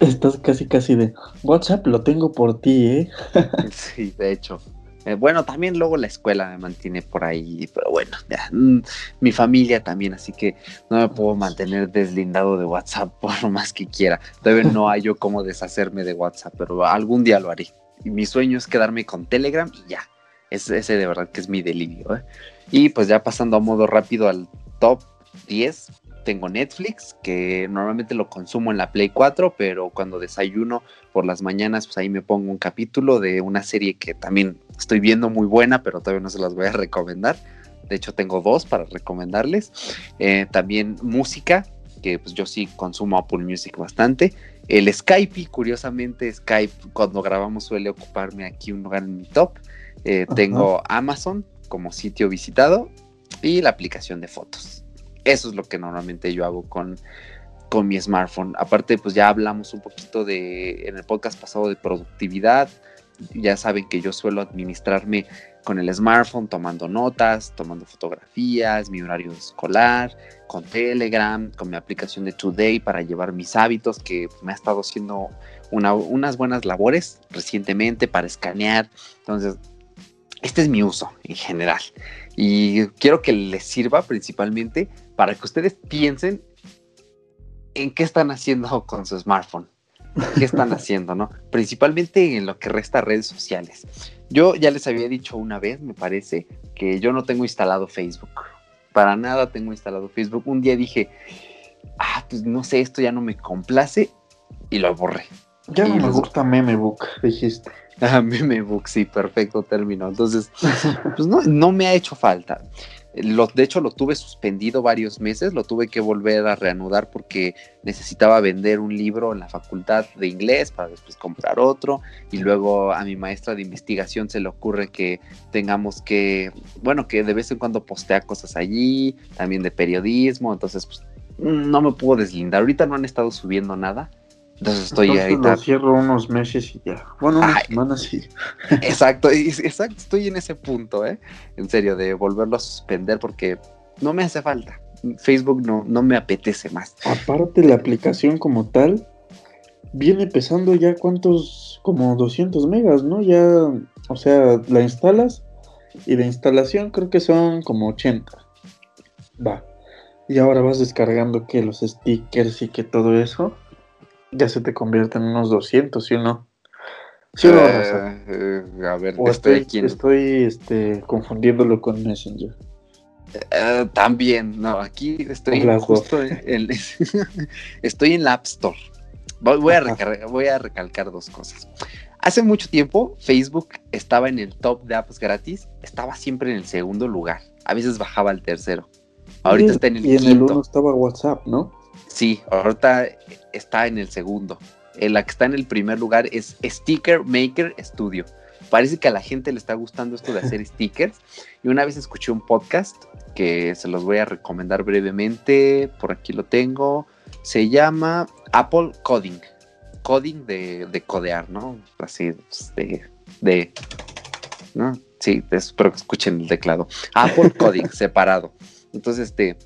Estás casi, casi de WhatsApp, lo tengo por ti, ¿eh? sí, de hecho. Eh, bueno, también luego la escuela me mantiene por ahí, pero bueno, ya, mm, mi familia también, así que no me puedo mantener deslindado de WhatsApp por lo más que quiera. Todavía no hay yo cómo deshacerme de WhatsApp, pero algún día lo haré. Y mi sueño es quedarme con Telegram y ya. Ese, ese de verdad que es mi delirio. ¿eh? Y pues ya pasando a modo rápido al top 10, tengo Netflix, que normalmente lo consumo en la Play 4, pero cuando desayuno por las mañanas, pues ahí me pongo un capítulo de una serie que también estoy viendo muy buena, pero todavía no se las voy a recomendar. De hecho, tengo dos para recomendarles. Eh, también música, que pues yo sí consumo Apple Music bastante. El Skype, curiosamente, Skype cuando grabamos suele ocuparme aquí un lugar en mi top. Eh, tengo Amazon como sitio visitado y la aplicación de fotos. Eso es lo que normalmente yo hago con, con mi smartphone. Aparte, pues ya hablamos un poquito de, en el podcast pasado de productividad. Ya saben que yo suelo administrarme con el smartphone, tomando notas, tomando fotografías, mi horario escolar, con Telegram, con mi aplicación de Today para llevar mis hábitos, que me ha estado haciendo unas buenas labores recientemente para escanear. Entonces, este es mi uso en general. Y quiero que les sirva principalmente para que ustedes piensen en qué están haciendo con su smartphone. ¿Qué están haciendo, no? Principalmente en lo que resta redes sociales. Yo ya les había dicho una vez, me parece, que yo no tengo instalado Facebook. Para nada tengo instalado Facebook. Un día dije, ah, pues no sé, esto ya no me complace y lo borré. Ya no me gusta Memebook, dijiste. Ah, Memebook, sí, perfecto término. Entonces, pues no, no me ha hecho falta. De hecho, lo tuve suspendido varios meses, lo tuve que volver a reanudar porque necesitaba vender un libro en la facultad de inglés para después comprar otro. Y luego a mi maestra de investigación se le ocurre que tengamos que, bueno, que de vez en cuando postea cosas allí, también de periodismo. Entonces, pues no me puedo deslindar. Ahorita no han estado subiendo nada. Entonces estoy Entonces ahorita. Lo cierro unos meses y ya. Bueno, unas semanas y. Exacto, exacto, estoy en ese punto, ¿eh? En serio, de volverlo a suspender porque no me hace falta. Facebook no, no me apetece más. Aparte, la aplicación como tal viene pesando ya cuántos, como 200 megas, ¿no? Ya, o sea, la instalas y de instalación creo que son como 80. Va. Y ahora vas descargando que los stickers y que todo eso ya se te convierte en unos 200, ¿sí o no? ¿Sí o no? Eh, eh, a ver, estoy, estoy este, confundiéndolo con Messenger. Eh, también, no, aquí estoy justo en, estoy en la App Store. Voy, a voy a recalcar dos cosas. Hace mucho tiempo Facebook estaba en el top de apps gratis, estaba siempre en el segundo lugar, a veces bajaba al tercero. Ahorita está en el y en el uno estaba WhatsApp, ¿no? Sí, ahorita está en el segundo. En la que está en el primer lugar es Sticker Maker Studio. Parece que a la gente le está gustando esto de hacer stickers. Y una vez escuché un podcast que se los voy a recomendar brevemente. Por aquí lo tengo. Se llama Apple Coding. Coding de, codear, ¿no? Así, pues, de, de ¿no? Sí, espero que escuchen el teclado. Apple Coding, separado. Entonces, este,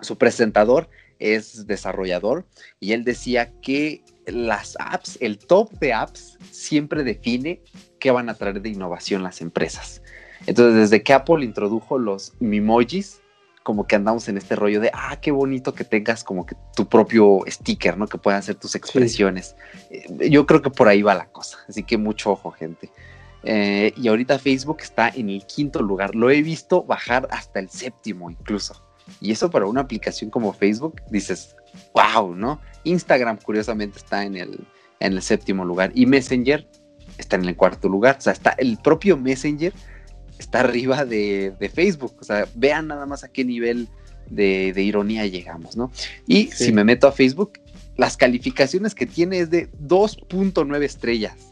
su presentador es desarrollador y él decía que las apps, el top de apps, siempre define qué van a traer de innovación las empresas. Entonces, desde que Apple introdujo los Mimojis, como que andamos en este rollo de, ah, qué bonito que tengas como que tu propio sticker, ¿no? Que puedan hacer tus expresiones. Eh, yo creo que por ahí va la cosa, así que mucho ojo, gente. Eh, y ahorita Facebook está en el quinto lugar. Lo he visto bajar hasta el séptimo incluso. Y eso para una aplicación como Facebook, dices, wow, ¿no? Instagram, curiosamente, está en el, en el séptimo lugar. Y Messenger está en el cuarto lugar. O sea, está el propio Messenger está arriba de, Facebook. O sea, vean nada más a qué nivel de, ironía llegamos, ¿no? Y si me meto a Facebook, las calificaciones que tiene es de 2.9 estrellas.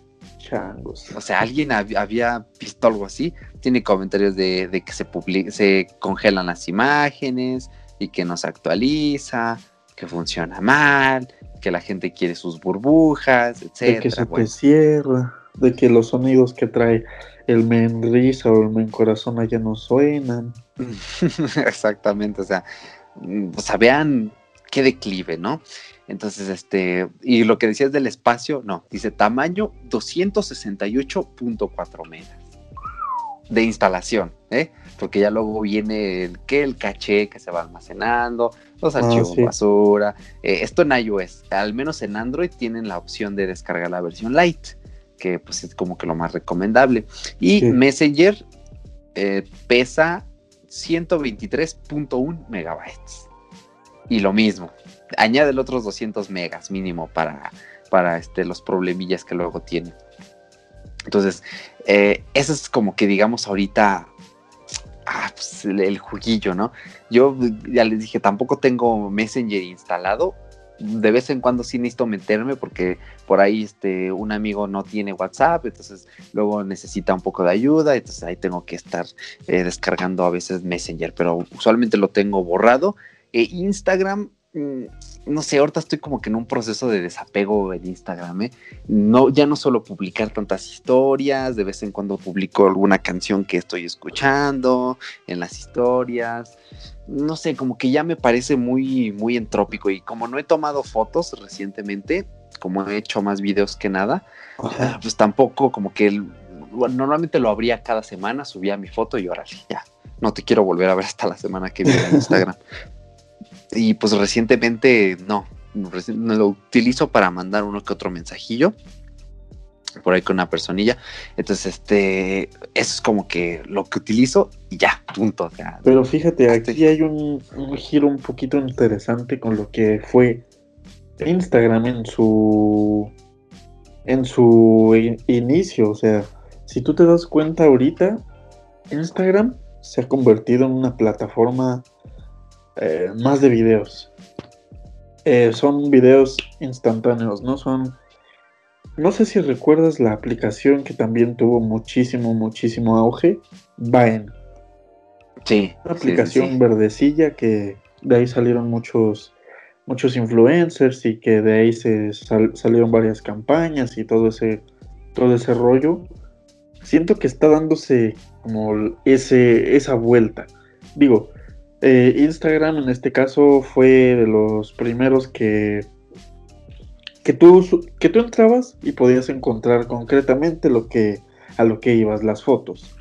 Changos. O sea, alguien había visto algo así. Tiene comentarios de, que se, se congelan las imágenes y que no se actualiza, que funciona mal, que la gente quiere sus burbujas, etc. De que se te cierra, de que los sonidos que trae el men risa o el men corazón ya no suenan. Exactamente, o sea, mm, o sea, vean qué declive, ¿no? Entonces, este, y lo que decías del espacio, no, dice tamaño 268.4 megas de instalación, ¿eh? Porque ya luego viene el, que el caché que se va almacenando, los ah, archivos basura. Eh, esto en iOS, al menos en Android tienen la opción de descargar la versión light, que pues es como que lo más recomendable. Y Messenger eh, pesa 123.1 megabytes. Y lo mismo, añade los otros 200 megas mínimo para, para este, los problemillas que luego tiene. Entonces, eh, eso es como que digamos ahorita ah, pues, el, juguillo, ¿no? Yo ya les dije, tampoco tengo Messenger instalado. De vez en cuando sí necesito meterme porque por ahí este, un amigo no tiene WhatsApp, entonces luego necesita un poco de ayuda, entonces ahí tengo que estar eh, descargando a veces Messenger, pero usualmente lo tengo borrado. E Instagram no sé, ahorita estoy como que en un proceso de desapego en Instagram, ¿eh? No, ya no solo publicar tantas historias, de vez en cuando publico alguna canción que estoy escuchando en las historias. No sé, como que ya me parece muy, muy entrópico. Y como no he tomado fotos recientemente, como he hecho más videos que nada, pues tampoco como que normalmente lo abría cada semana, subía mi foto y ahora ya, no te quiero volver a ver hasta la semana que viene en Instagram. Y pues recientemente no, lo utilizo para mandar uno que otro mensajillo por ahí con una personilla. Entonces, este, eso es como que lo que utilizo y ya, punto. Pero fíjate, aquí hay un, giro un poquito interesante con lo que fue Instagram en su en su inicio. O sea, si tú te das cuenta ahorita, Instagram se ha convertido en una plataforma eh, más de videos. Eh, son videos instantáneos, no son... No sé si recuerdas la aplicación que también tuvo muchísimo, muchísimo auge, Vine. Sí. Una aplicación verdecilla que de ahí salieron muchos, muchos influencers y que de ahí se salieron varias campañas y todo ese, todo ese rollo. Siento que está dándose como ese, esa vuelta. Digo, eh, Instagram en este caso fue de los primeros que, que, tú, que tú entrabas y podías encontrar concretamente lo que, a lo que ibas, las fotos.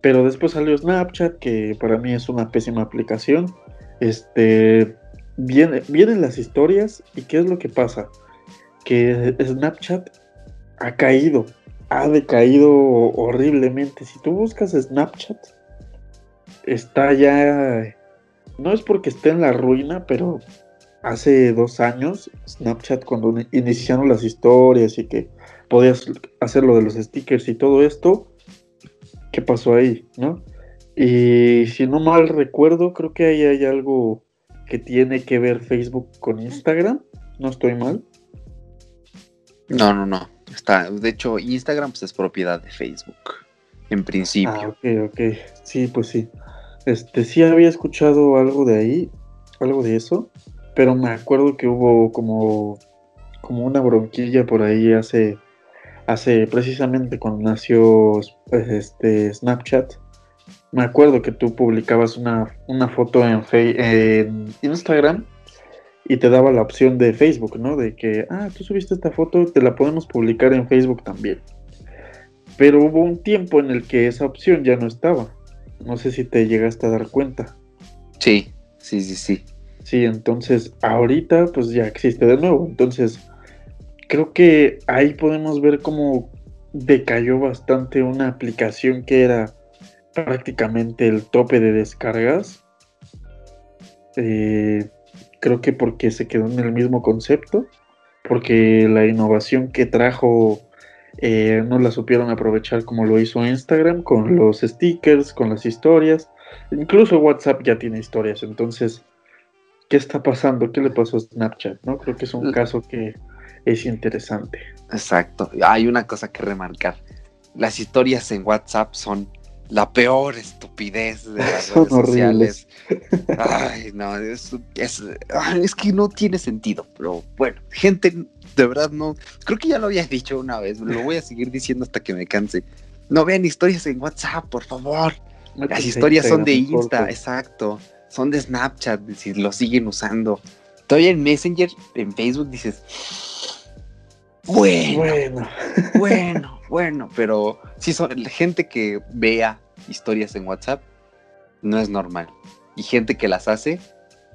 Pero después salió Snapchat, que para mí es una pésima aplicación. Este, viene, vienen las historias y ¿qué es lo que pasa? Que Snapchat ha caído, ha decaído horriblemente. Si tú buscas Snapchat, está ya no es porque esté en la ruina, pero hace dos años, Snapchat, cuando iniciaron las historias y que podías hacer lo de los stickers y todo esto, ¿qué pasó ahí? ¿No? Y si no mal recuerdo, creo que ahí hay algo que tiene que ver Facebook con Instagram. ¿No estoy mal? No, no, no. Está, de hecho, Instagram pues, es propiedad de Facebook, en principio. Ah, ok, ok. Sí, pues sí. Este, sí había escuchado algo de ahí, algo de eso, pero me acuerdo que hubo como, como una bronquilla por ahí hace, hace precisamente cuando nació este, Snapchat. Me acuerdo que tú publicabas una, una foto en, en Instagram y te daba la opción de Facebook, ¿no? De que, ah, tú subiste esta foto, te la podemos publicar en Facebook también. Pero hubo un tiempo en el que esa opción ya no estaba. No sé si te llegaste a dar cuenta. Sí, sí, sí, sí. Sí, entonces ahorita pues ya existe de nuevo. Entonces creo que ahí podemos ver cómo decayó bastante una aplicación que era prácticamente el tope de descargas. Eh, creo que porque se quedó en el mismo concepto, porque la innovación que trajo eh, no la supieron aprovechar como lo hizo Instagram, con los stickers, con las historias. Incluso WhatsApp ya tiene historias, entonces, ¿qué está pasando? ¿Qué le pasó a Snapchat? ¿no? Creo que es un caso que es interesante. Exacto. Hay una cosa que remarcar. Las historias en WhatsApp son la peor estupidez de las Son redes horribles. sociales. Ay, no, es, es- que no tiene sentido, pero bueno, gente, de verdad no, creo que ya lo había dicho una vez, lo voy a seguir diciendo hasta que me canse. No vean historias en WhatsApp, por favor. Las historias son de Insta, exacto. Son de Snapchat, si lo siguen usando. Todavía en Messenger, en Facebook dices, bueno, Bueno, bueno, bueno, pero si son gente que vea historias en WhatsApp, no es normal. Y gente que las hace,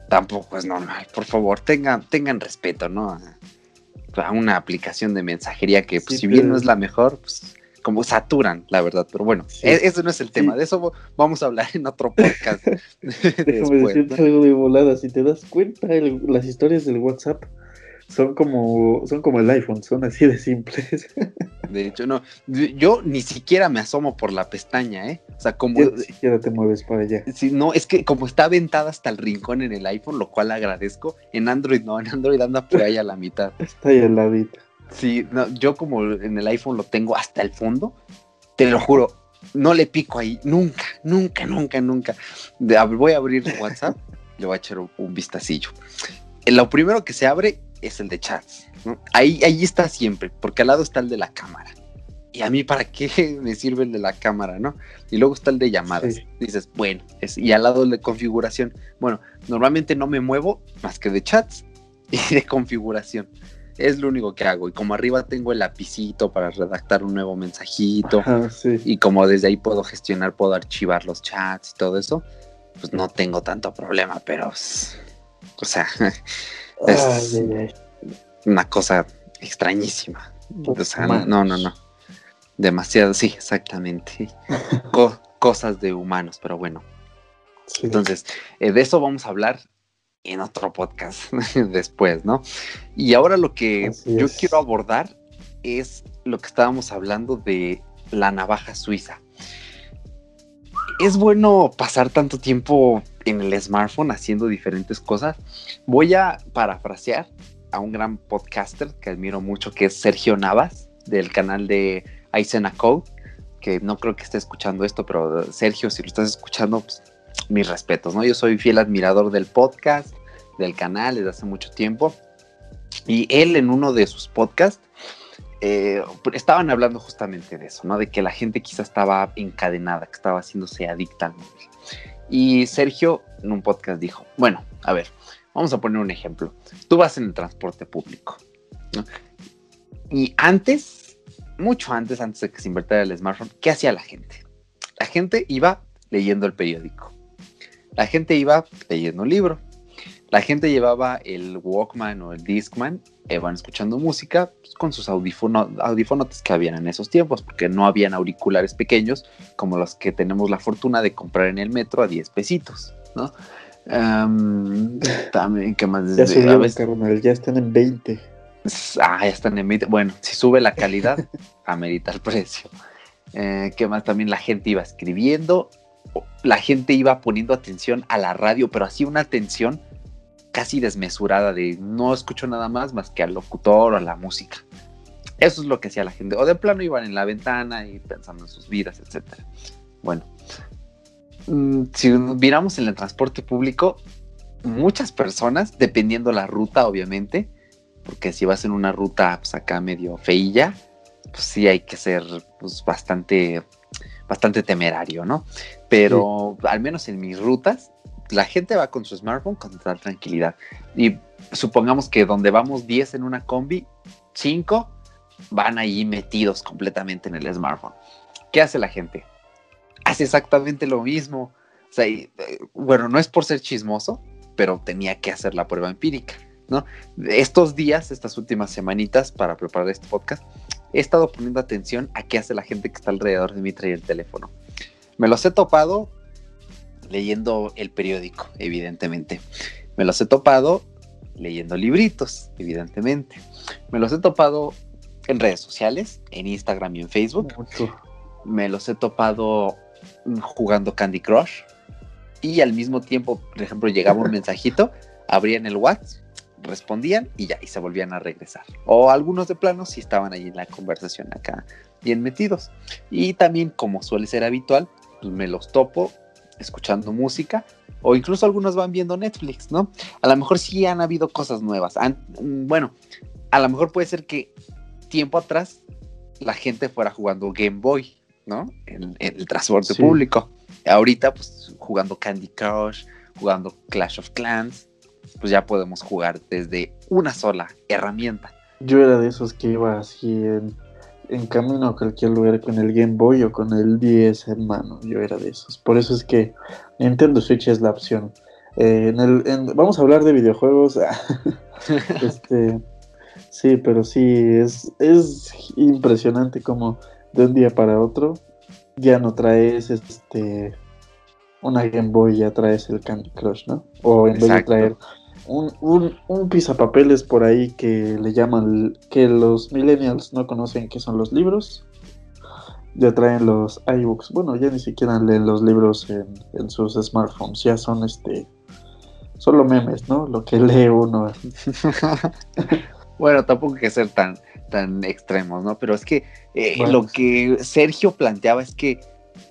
tampoco es normal. Por favor, tengan, tengan respeto, ¿no? A, una aplicación de mensajería que, pues, Sí, si bien pero- no es la mejor, pues como saturan, la verdad. Pero bueno, Sí. e- ese no es el tema. Sí. De eso vamos a hablar en otro podcast. déjame después, decirte ¿no? algo de volada. Si te das cuenta, el- las historias del WhatsApp son como, son como el iPhone, son así de simples. De hecho, no. Yo ni siquiera me asomo por la pestaña, ¿eh? O sea, como Ya ni siquiera te mueves para allá. Sí, no, es que como está aventada hasta el rincón en el iPhone, lo cual agradezco, en Android no, en Android anda por ahí a la mitad. Está ahí al ladito. Sí, no, yo como en el iPhone lo tengo hasta el fondo, te lo juro, no le pico ahí, nunca, nunca, nunca, nunca. Voy a abrir WhatsApp, le voy a echar un, un vistacillo. Eh, Lo primero que se abre es el de chats, ¿no? Ahí, ahí está siempre, porque al lado está el de la cámara. Y a mí, ¿para qué me sirve el de la cámara, no? Y luego está el de llamadas. Sí. Dices, bueno, es- y al lado el de configuración. Bueno, normalmente no me muevo más que de chats y de configuración. Es lo único que hago. Y como arriba tengo el lapicito para redactar un nuevo mensajito. Ajá, sí. Y como desde ahí puedo gestionar, puedo archivar los chats y todo eso, pues no tengo tanto problema, pero, pues, o sea, es Ay, ay, ay. una cosa extrañísima. O sea, no, no, no. Demasiado, sí, exactamente. Co- cosas de humanos, pero bueno. Sí. Entonces, eh, de eso vamos a hablar en otro podcast después, ¿no? Y ahora lo que Así yo es. quiero abordar es lo que estábamos hablando de la navaja suiza. Es bueno pasar tanto tiempo en el smartphone haciendo diferentes cosas. Voy a parafrasear a un gran podcaster que admiro mucho, que es Sergio Navas, del canal de Aisena Code, que no creo que esté escuchando esto, pero Sergio, si lo estás escuchando, pues, mis respetos, ¿no? Yo soy fiel admirador del podcast, del canal desde hace mucho tiempo. Y él en uno de sus podcasts eh, estaban hablando justamente de eso, ¿no? De que la gente quizá estaba encadenada, que estaba haciéndose adicta al móvil. Y Sergio en un podcast dijo, bueno, a ver, vamos a poner un ejemplo. Tú vas en el transporte público. Y antes, mucho antes, antes de que se invirtiera el smartphone, ¿qué hacía la gente? La gente iba leyendo el periódico. La gente iba leyendo un libro. La gente llevaba el Walkman o el Discman, iban escuchando música pues, con sus audífonos, audífonos que habían en esos tiempos, porque no habían auriculares pequeños como los que tenemos la fortuna de comprar en el metro a 10 pesitos, ¿no? Am, también, ¿qué más? Ya subieron, veces- carnal, ya están en 20. Ah, ya están en 20. Bueno, si sube la calidad, amerita el precio. Eh, ¿Qué más? También la gente iba escribiendo, la gente iba poniendo atención a la radio, pero así una atención casi desmesurada de no escucho nada más más que al locutor o a la música. Eso es lo que hacía la gente. O de plano iban en la ventana y pensando en sus vidas, etcétera. Bueno, mm, si miramos en el transporte público, muchas personas, dependiendo la ruta, obviamente, porque si vas en una ruta pues acá medio feilla, pues sí hay que ser pues bastante, bastante temerario, ¿no? Pero al menos en mis rutas, la gente va con su smartphone con total tranquilidad. Y supongamos que donde vamos 10 en una combi, 5 van ahí metidos completamente en el smartphone. ¿Qué hace la gente? Hace exactamente lo mismo. O sea, eh, bueno, no es por ser chismoso, pero tenía que hacer la prueba empírica, ¿no? Estos días, estas últimas semanitas para preparar este podcast, he estado poniendo atención a qué hace la gente que está alrededor de mí trae el teléfono. Me los he topado leyendo el periódico, evidentemente. Me los he topado leyendo libritos, evidentemente. Me los he topado en redes sociales, en Instagram y en Facebook. Me los he topado jugando Candy Crush. Y al mismo tiempo, por ejemplo, llegaba un mensajito, abrían el WhatsApp, respondían y ya, y se volvían a regresar. O algunos de plano sí estaban ahí en la conversación acá bien metidos. Y también, como suele ser habitual, pues me los topo escuchando música o incluso algunos van viendo Netflix, ¿no? A lo mejor sí han habido cosas nuevas. Mm, bueno, a lo mejor puede ser que tiempo atrás la gente fuera jugando Game Boy, ¿no? En, el transporte público. Ahorita, pues jugando Candy Crush, jugando Clash of Clans, pues ya podemos jugar desde una sola herramienta. Yo era de esos que iba así en en camino a cualquier lugar con el Game Boy o con el 10 en mano. Yo era de esos. Por eso es que Nintendo Switch es la opción. Eh, en el, vamos a hablar de videojuegos. este, sí, pero sí, es, es impresionante como de un día para otro ya no traes este una Game Boy, ya traes el Candy Crush, ¿no? O en vez de traer un, un, un pisapapeles por ahí que le llaman, que los millennials no conocen que son los libros. Ya traen los iBooks. Bueno, ya ni siquiera leen los libros en, sus smartphones. Ya son este. Solo memes, ¿no? Lo que lee uno. bueno, tampoco hay que ser tan, tan extremos, ¿no? Pero es que eh, lo que Sergio planteaba es que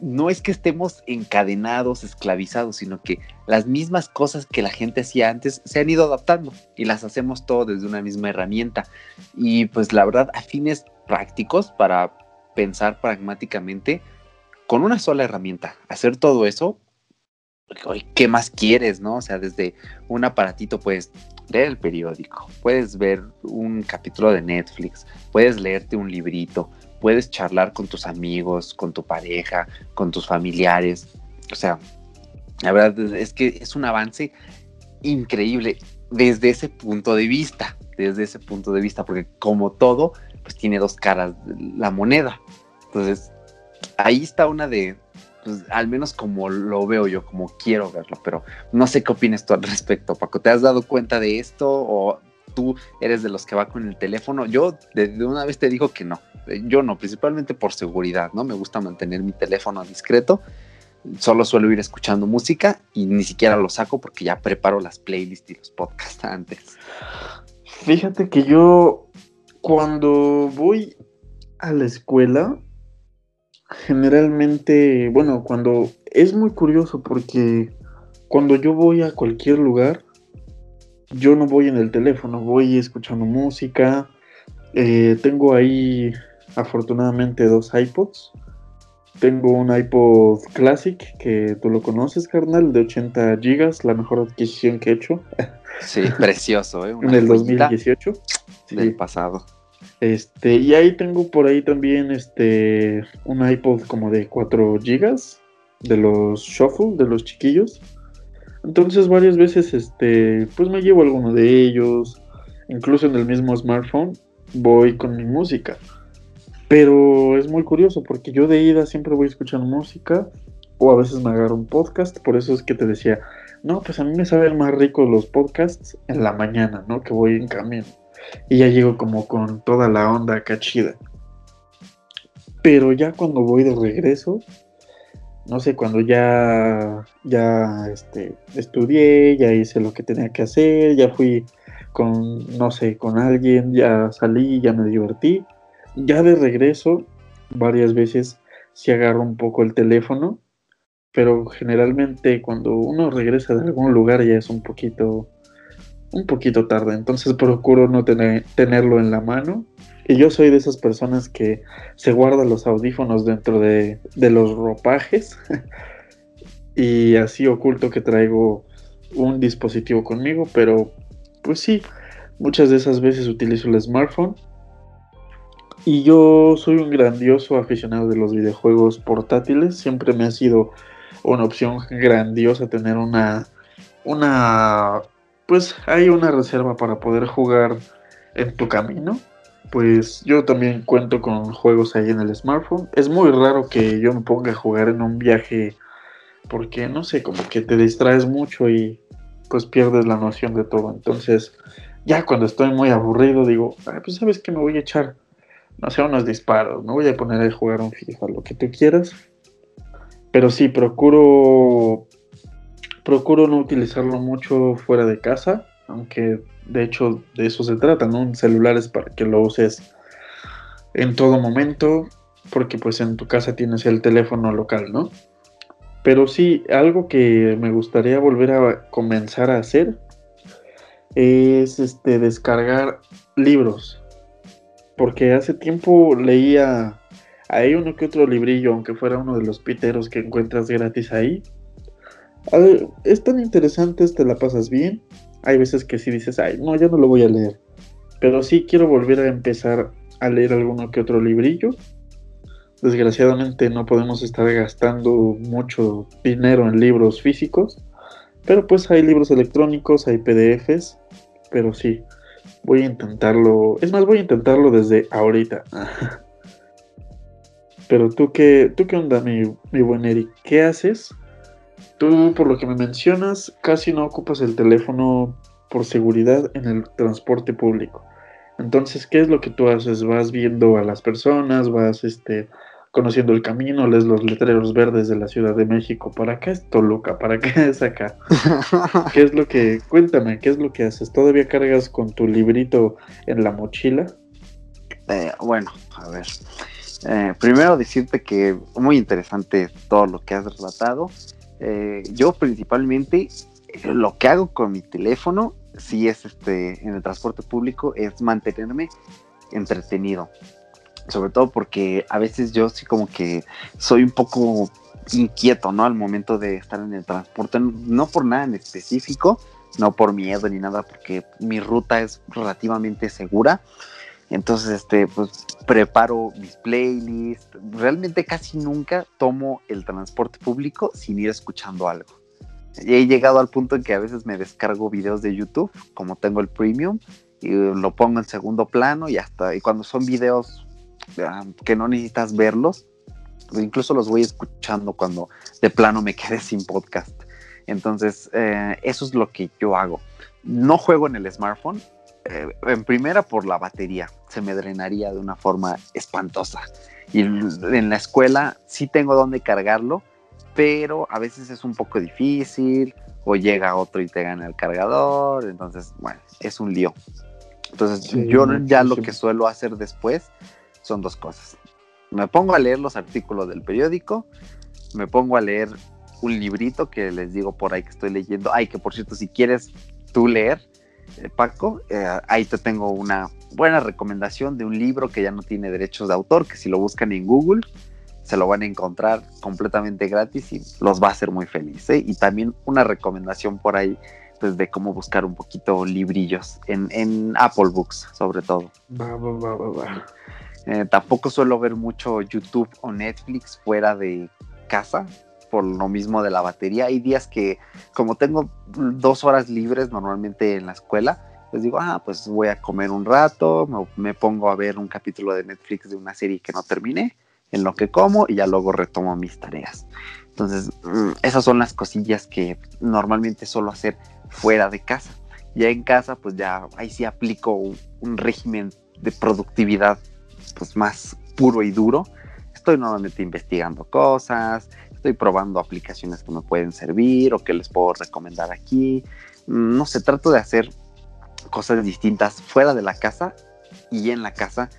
no es que estemos encadenados, esclavizados, sino que las mismas cosas que la gente hacía antes se han ido adaptando y las hacemos todo desde una misma herramienta. Y pues la verdad, a fines prácticos, para pensar pragmáticamente, con una sola herramienta, hacer todo eso, ¿qué más quieres, no? O sea, desde un aparatito puedes leer el periódico, puedes ver un capítulo de Netflix, puedes leerte un librito, puedes charlar con tus amigos, con tu pareja, con tus familiares. O sea, la verdad es que es un avance increíble desde ese punto de vista, desde ese punto de vista, porque como todo, pues tiene dos caras la moneda. Entonces, ahí está una de, pues, al menos como lo veo yo, como quiero verlo, pero no sé qué opinas tú al respecto, Paco. ¿Te has dado cuenta de esto o tú eres de los que va con el teléfono? Yo de una vez te digo que no. Eh, yo no, principalmente por seguridad, ¿no? Me gusta mantener mi teléfono discreto. Solo suelo ir escuchando música y ni siquiera lo saco porque ya preparo las playlists y los podcasts antes. Fíjate que yo cuando voy a la escuela, generalmente, bueno, cuando es muy curioso porque cuando yo voy a cualquier lugar, yo no voy en el teléfono, voy escuchando música. Eh, tengo ahí afortunadamente dos iPods. Tengo un iPod Classic que tú lo conoces, carnal, de 80 GB, la mejor adquisición que he hecho. Sí, precioso, ¿eh? en el 2018. Del pasado. Este, y ahí tengo por ahí también este un iPod como de 4 GB de los Shuffle, de los chiquillos. Entonces varias veces este, pues me llevo alguno de ellos, incluso en el mismo smartphone voy con mi música. Pero es muy curioso porque yo de ida siempre voy escuchando música o a veces me agarro un podcast, por eso es que te decía, no, pues a mí me saben más rico los podcasts en la mañana, ¿no? Que voy en camino. Y ya llego como con toda la onda cachida. Pero ya cuando voy de regreso, no sé, cuando ya, ya este, estudié, ya hice lo que tenía que hacer, ya fui con, no sé, con alguien, ya salí, ya me divertí, ya de regreso, varias veces se agarra un poco el teléfono, pero generalmente cuando uno regresa de algún lugar ya es un poquito, un poquito tarde, entonces procuro no tener, tenerlo en la mano. Y yo soy de esas personas que se guardan los audífonos dentro de, de los ropajes y así oculto que traigo un dispositivo conmigo, pero pues sí, muchas de esas veces utilizo el smartphone y yo soy un grandioso aficionado de los videojuegos portátiles. Siempre me ha sido una opción grandiosa tener una. Una. Pues hay una reserva para poder jugar en tu camino. Pues yo también cuento con juegos ahí en el smartphone. Es muy raro que yo me ponga a jugar en un viaje. Porque no sé, como que te distraes mucho y pues pierdes la noción de todo. Entonces, ya cuando estoy muy aburrido, digo, pues sabes que me voy a echar no sé, unos disparos, no voy a poner a jugar un FIFA, lo que tú quieras. Pero sí, procuro procuro no utilizarlo mucho fuera de casa, aunque de hecho de eso se trata, ¿no? Un celular es para que lo uses en todo momento, porque pues en tu casa tienes el teléfono local, ¿no? Pero sí, algo que me gustaría volver a comenzar a hacer es este descargar libros. Porque hace tiempo leía ahí uno que otro librillo, aunque fuera uno de los piteros que encuentras gratis ahí. Es tan interesante, te la pasas bien. Hay veces que sí dices, ay, no, ya no lo voy a leer. Pero sí quiero volver a empezar a leer alguno que otro librillo. Desgraciadamente no podemos estar gastando mucho dinero en libros físicos. Pero pues hay libros electrónicos, hay PDFs. Pero sí, voy a intentarlo. Es más, voy a intentarlo desde ahorita. pero tú qué, tú qué onda, mi, mi buen Eric. ¿Qué haces Tú, por lo que me mencionas, casi no ocupas el teléfono por seguridad en el transporte público. Entonces, ¿qué es lo que tú haces? Vas viendo a las personas, vas este, conociendo el camino, lees los letreros verdes de la Ciudad de México. ¿Para qué es Toluca? ¿Para qué es acá? ¿Qué es lo que... Cuéntame, ¿qué es lo que haces? ¿Todavía cargas con tu librito en la mochila? Eh, bueno, a ver. Eh, primero decirte que muy interesante todo lo que has relatado. Eh, yo principalmente lo que hago con mi teléfono, si es este en el transporte público, es mantenerme entretenido. Sobre todo porque a veces yo sí como que soy un poco inquieto, ¿no? Al momento de estar en el transporte, no por nada en específico, no por miedo ni nada, porque mi ruta es relativamente segura. Entonces, este, pues preparo mis playlists. Realmente casi nunca tomo el transporte público sin ir escuchando algo. He llegado al punto en que a veces me descargo videos de YouTube, como tengo el premium, y lo pongo en segundo plano y hasta, y cuando son videos ah, que no necesitas verlos, pues incluso los voy escuchando cuando de plano me quede sin podcast. Entonces, eh, eso es lo que yo hago. No juego en el smartphone, eh, en primera por la batería, se me drenaría de una forma espantosa. Y en la escuela sí tengo donde cargarlo, pero a veces es un poco difícil o llega otro y te gana el cargador, entonces, bueno, es un lío. Entonces, yo ya lo que suelo hacer después son dos cosas. Me pongo a leer los artículos del periódico, me pongo a leer un librito que les digo por ahí que estoy leyendo. Ay, que por cierto, si quieres tú leer, Paco, eh, ahí te tengo una buena recomendación de un libro que ya no tiene derechos de autor, que si lo buscan en Google se lo van a encontrar completamente gratis y los va a hacer muy feliz. ¿eh? Y también una recomendación por ahí pues, de cómo buscar un poquito librillos en, Apple Books, sobre todo. tampoco suelo ver mucho YouTube o Netflix fuera de casa, por lo mismo de la batería. Hay días que, como tengo dos horas libres normalmente en la escuela, les digo, ah, pues voy a comer un rato, me, pongo a ver un capítulo de Netflix de una serie que no terminé, en lo que como y ya luego retomo mis tareas. Entonces, mm, esas son las cosillas que normalmente suelo hacer fuera de casa. Ya en casa, pues ya ahí sí aplico un, un régimen de productividad pues más puro y duro. Estoy normalmente investigando cosas, estoy probando aplicaciones que me pueden servir o que les puedo recomendar aquí. Mm, no sé, trato de hacer cosas distintas fuera de la casa y en la casa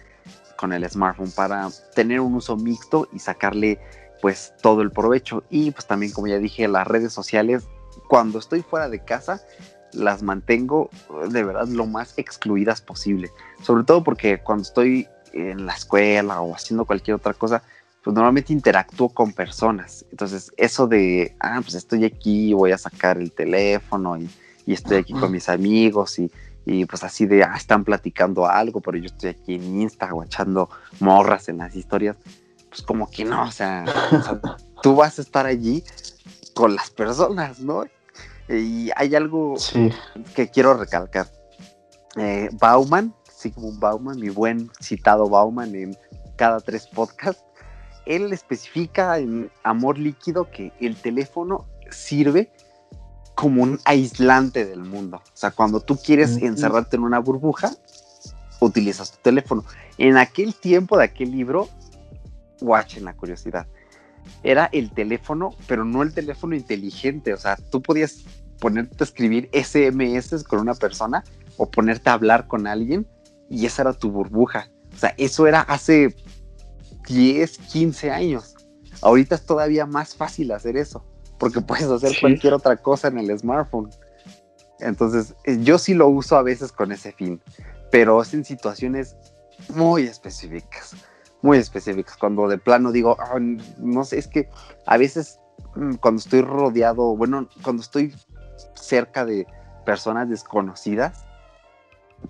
con el smartphone para tener un uso mixto y sacarle pues todo el provecho. Y pues también como ya dije, las redes sociales, cuando estoy fuera de casa, las mantengo de verdad lo más excluidas posible. Sobre todo porque cuando estoy en la escuela o haciendo cualquier otra cosa, pues normalmente interactúo con personas. Entonces, eso de, ah, pues estoy aquí, voy a sacar el teléfono y, estoy aquí con mis amigos y, y, pues así de, ah, están platicando algo, pero yo estoy aquí en Insta echando morras en las historias. Pues como que no, o sea, tú vas a estar allí con las personas, ¿no? Y hay algo que quiero recalcar. Eh, Bauman, Sigmund Bauman, mi buen citado Bauman en cada tres podcasts, él especifica en Amor Líquido que el teléfono sirve como un aislante del mundo. O sea, cuando tú quieres encerrarte en una burbuja, utilizas tu teléfono. En aquel tiempo de aquel libro, en la curiosidad, era el teléfono, pero no el teléfono inteligente. O sea, tú podías ponerte a escribir SMS con una persona o ponerte a hablar con alguien y esa era tu burbuja. O sea, eso era hace 10, 15 años. Ahorita es todavía más fácil hacer eso, porque puedes hacer cualquier otra cosa en el smartphone. Entonces, eh, yo sí lo uso a veces con ese fin, pero es en situaciones muy específicas, muy específicas. Cuando de plano digo, ah, no sé, es que a veces mm, cuando estoy rodeado, bueno, cuando estoy cerca de personas desconocidas,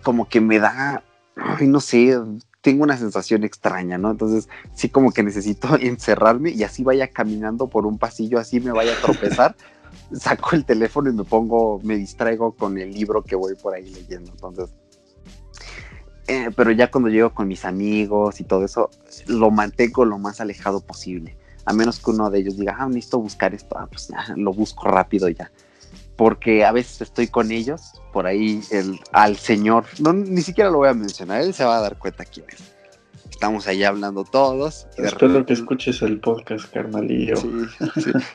como que me da, ay, no sé, tengo una sensación extraña, ¿no? Entonces, sí como que necesito encerrarme y así vaya caminando por un pasillo, así me vaya a tropezar, saco el teléfono y me pongo, me distraigo con el libro que voy por ahí leyendo. Entonces, eh, pero ya cuando llego con mis amigos y todo eso, lo mantengo lo más alejado posible. A menos que uno de ellos diga, ah, necesito buscar esto, ah, pues ya, lo busco rápido ya porque a veces estoy con ellos, por ahí el, al señor, no, ni siquiera lo voy a mencionar, él se va a dar cuenta quién es. Estamos ahí hablando todos. Y Espero que escuches el podcast, carnalillo.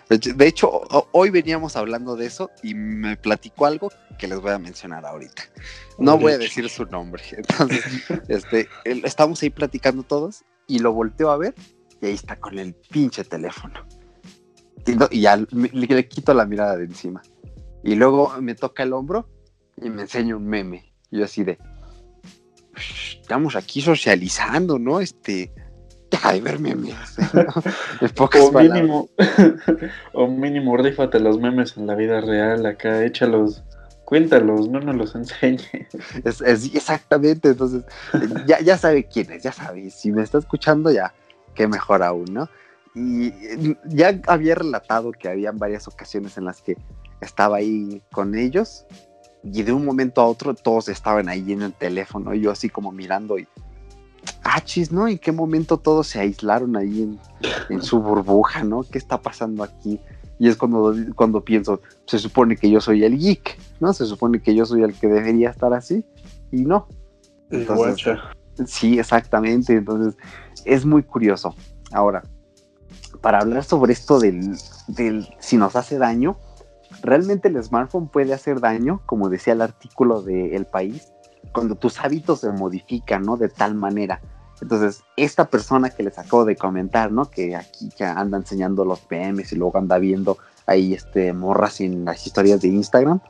De hecho, hoy veníamos hablando de eso y me platicó algo que les voy a mencionar ahorita. No voy a decir su nombre. Entonces, este, estamos ahí platicando todos y lo volteo a ver y ahí está con el pinche teléfono. Y, ya le quito la mirada de encima. Y luego me toca el hombro y me enseña un meme. Yo así de, estamos aquí socializando, ¿no? Este, deja de ver memes. o mínimo, o mínimo, rífate los memes en la vida real acá, échalos, cuéntalos, no nos los enseñes. Es, exactamente, entonces, ya, ya sabe quién es, ya sabe, si me está escuchando ya, qué mejor aún, ¿no? Y ya había relatado que habían varias ocasiones en las que estaba ahí con ellos y de un momento a otro todos estaban ahí en el teléfono y yo así como mirando y ah chis, ¿no? ¿En qué momento todos se aislaron ahí en, su burbuja, ¿no? ¿Qué está pasando aquí? Y es cuando, cuando pienso, se supone que yo soy el geek, ¿no? Se supone que yo soy el que debería estar así y no. Entonces, sí, exactamente. Entonces, es muy curioso. Ahora, para hablar sobre esto del, del si nos hace daño, realmente el smartphone puede hacer daño, como decía el artículo de El País, cuando tus hábitos se modifican, ¿no? De tal manera. Entonces, esta persona que les acabo de comentar, ¿no? Que aquí que anda enseñando los PMs y luego anda viendo ahí este morras en las historias de Instagram.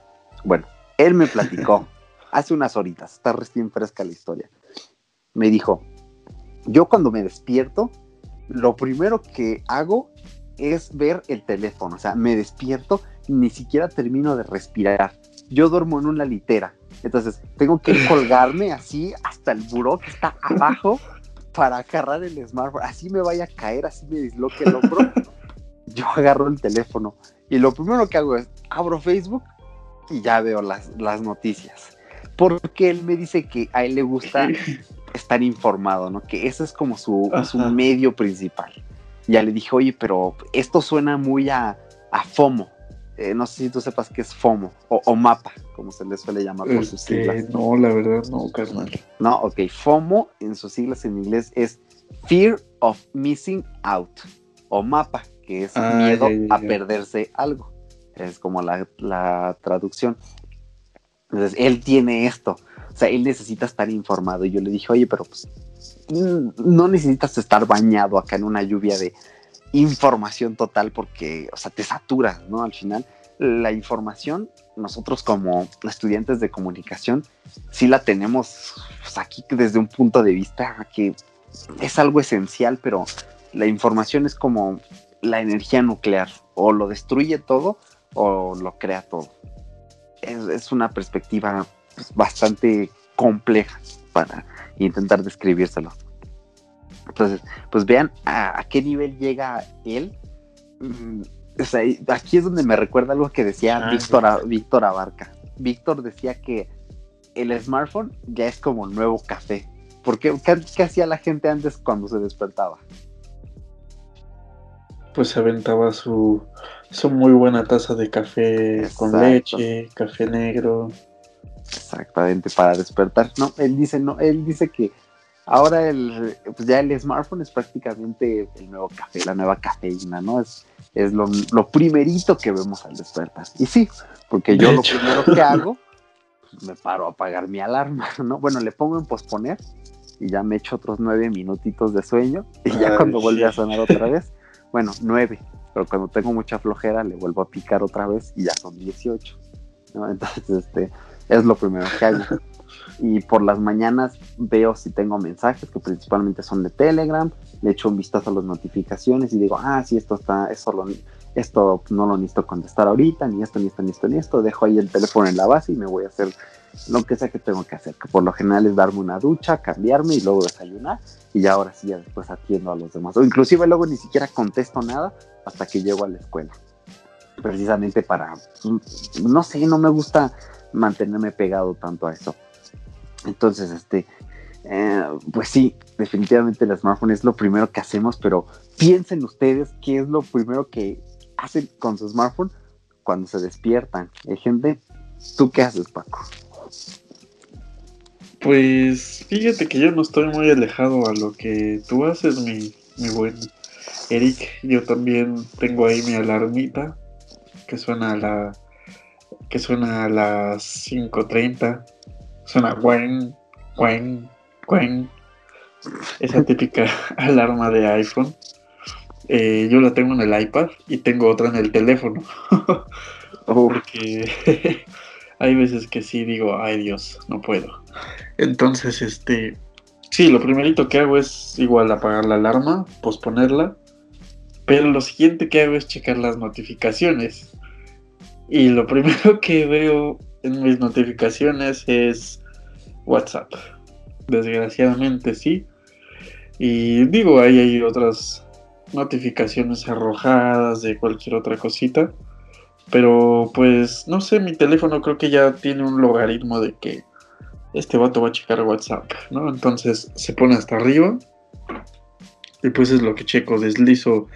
Bueno, él me platicó hace unas horitas, está recién fresca la historia. Me dijo, yo cuando me despierto, lo primero que hago es ver el teléfono, o sea, me despierto ni siquiera termino de respirar. Yo duermo en una litera. Entonces, tengo que colgarme así hasta el buró que está abajo para agarrar el smartphone. Así me vaya a caer, así me disloque el hombro. Yo agarro el teléfono. Y lo primero que hago es abro Facebook y ya veo las, las noticias. Porque él me dice que a él le gusta estar informado, ¿no? Que ese es como su, su medio principal. Ya le dije, oye, pero esto suena muy a, a FOMO. Eh, no sé si tú sepas qué es FOMO o, MAPA, como se le suele llamar por sus este, siglas. No, la verdad no, carnal. No, ok. FOMO en sus siglas en inglés es Fear of Missing Out o MAPA, que es ah, miedo a perderse algo. Es como la, la traducción. Entonces, él tiene esto. O sea, él necesita estar informado. Y yo le dije, oye, pero pues no necesitas estar bañado acá en una lluvia de información total porque, o sea, te satura, ¿no? Al final, la información, nosotros como estudiantes de comunicación, sí la tenemos pues, aquí desde un punto de vista que es algo esencial, pero la información es como la energía nuclear, o lo destruye todo o lo crea todo. Es, una perspectiva pues, bastante compleja para intentar describírselo. Entonces, pues vean a, qué nivel llega él. Mm, aquí es donde me recuerda algo que decía ah, Víctor, Víctor Abarca. Víctor decía que el smartphone ya es como el nuevo café. Porque, ¿qué, hacía la gente antes cuando se despertaba? Pues se aventaba su, su muy buena taza de café con leche, café negro. Exactamente, para despertar. No, él dice, no, él dice que ahora el, pues ya el smartphone es prácticamente el nuevo café, la nueva cafeína, ¿no? Es, es lo, lo primerito que vemos al despertar. Y sí, porque yo lo primero que hago, pues, me paro a apagar mi alarma, ¿no? Bueno, le pongo en posponer y ya me echo otros nueve minutitos de sueño y ya cuando vuelve a sonar otra vez, bueno, nueve, pero cuando tengo mucha flojera le vuelvo a picar otra vez y ya son 18, ¿no? Entonces, este, es lo primero que hago. Y por las mañanas veo si tengo mensajes, que principalmente son de Telegram, le echo un vistazo a las notificaciones y digo, ah, sí, esto está, eso lo, esto no lo necesito contestar ahorita, ni esto, ni esto, ni esto, ni esto, dejo ahí el teléfono en la base y me voy a hacer lo que sea que tengo que hacer, que por lo general es darme una ducha, cambiarme y luego desayunar y ya ahora sí ya después atiendo a los demás. O inclusive luego ni siquiera contesto nada hasta que llego a la escuela. Precisamente para, no sé, no me gusta mantenerme pegado tanto a eso. Entonces, este, eh, pues sí, definitivamente el smartphone es lo primero que hacemos, pero piensen ustedes qué es lo primero que hacen con su smartphone cuando se despiertan. Hay gente, ¿tú qué haces, Paco? Pues fíjate que yo no estoy muy alejado a lo que tú haces, mi, mi buen Eric. Yo también tengo ahí mi alarmita que suena a la que suena a las 5.30. Suena guan, guan, guan. Esa típica alarma de iPhone. Eh, yo la tengo en el iPad y tengo otra en el teléfono. Porque hay veces que sí digo, ay Dios, no puedo. Entonces, este, sí, lo primerito que hago es igual apagar la alarma, posponerla, pero lo siguiente que hago es checar las notificaciones. Y lo primero que veo en mis notificaciones es WhatsApp. Desgraciadamente sí. Y digo, ahí hay otras notificaciones arrojadas de cualquier otra cosita. Pero pues no sé, mi teléfono creo que ya tiene un logaritmo de que este vato va a checar WhatsApp, ¿no? Entonces se pone hasta arriba. Y pues es lo que checo, deslizo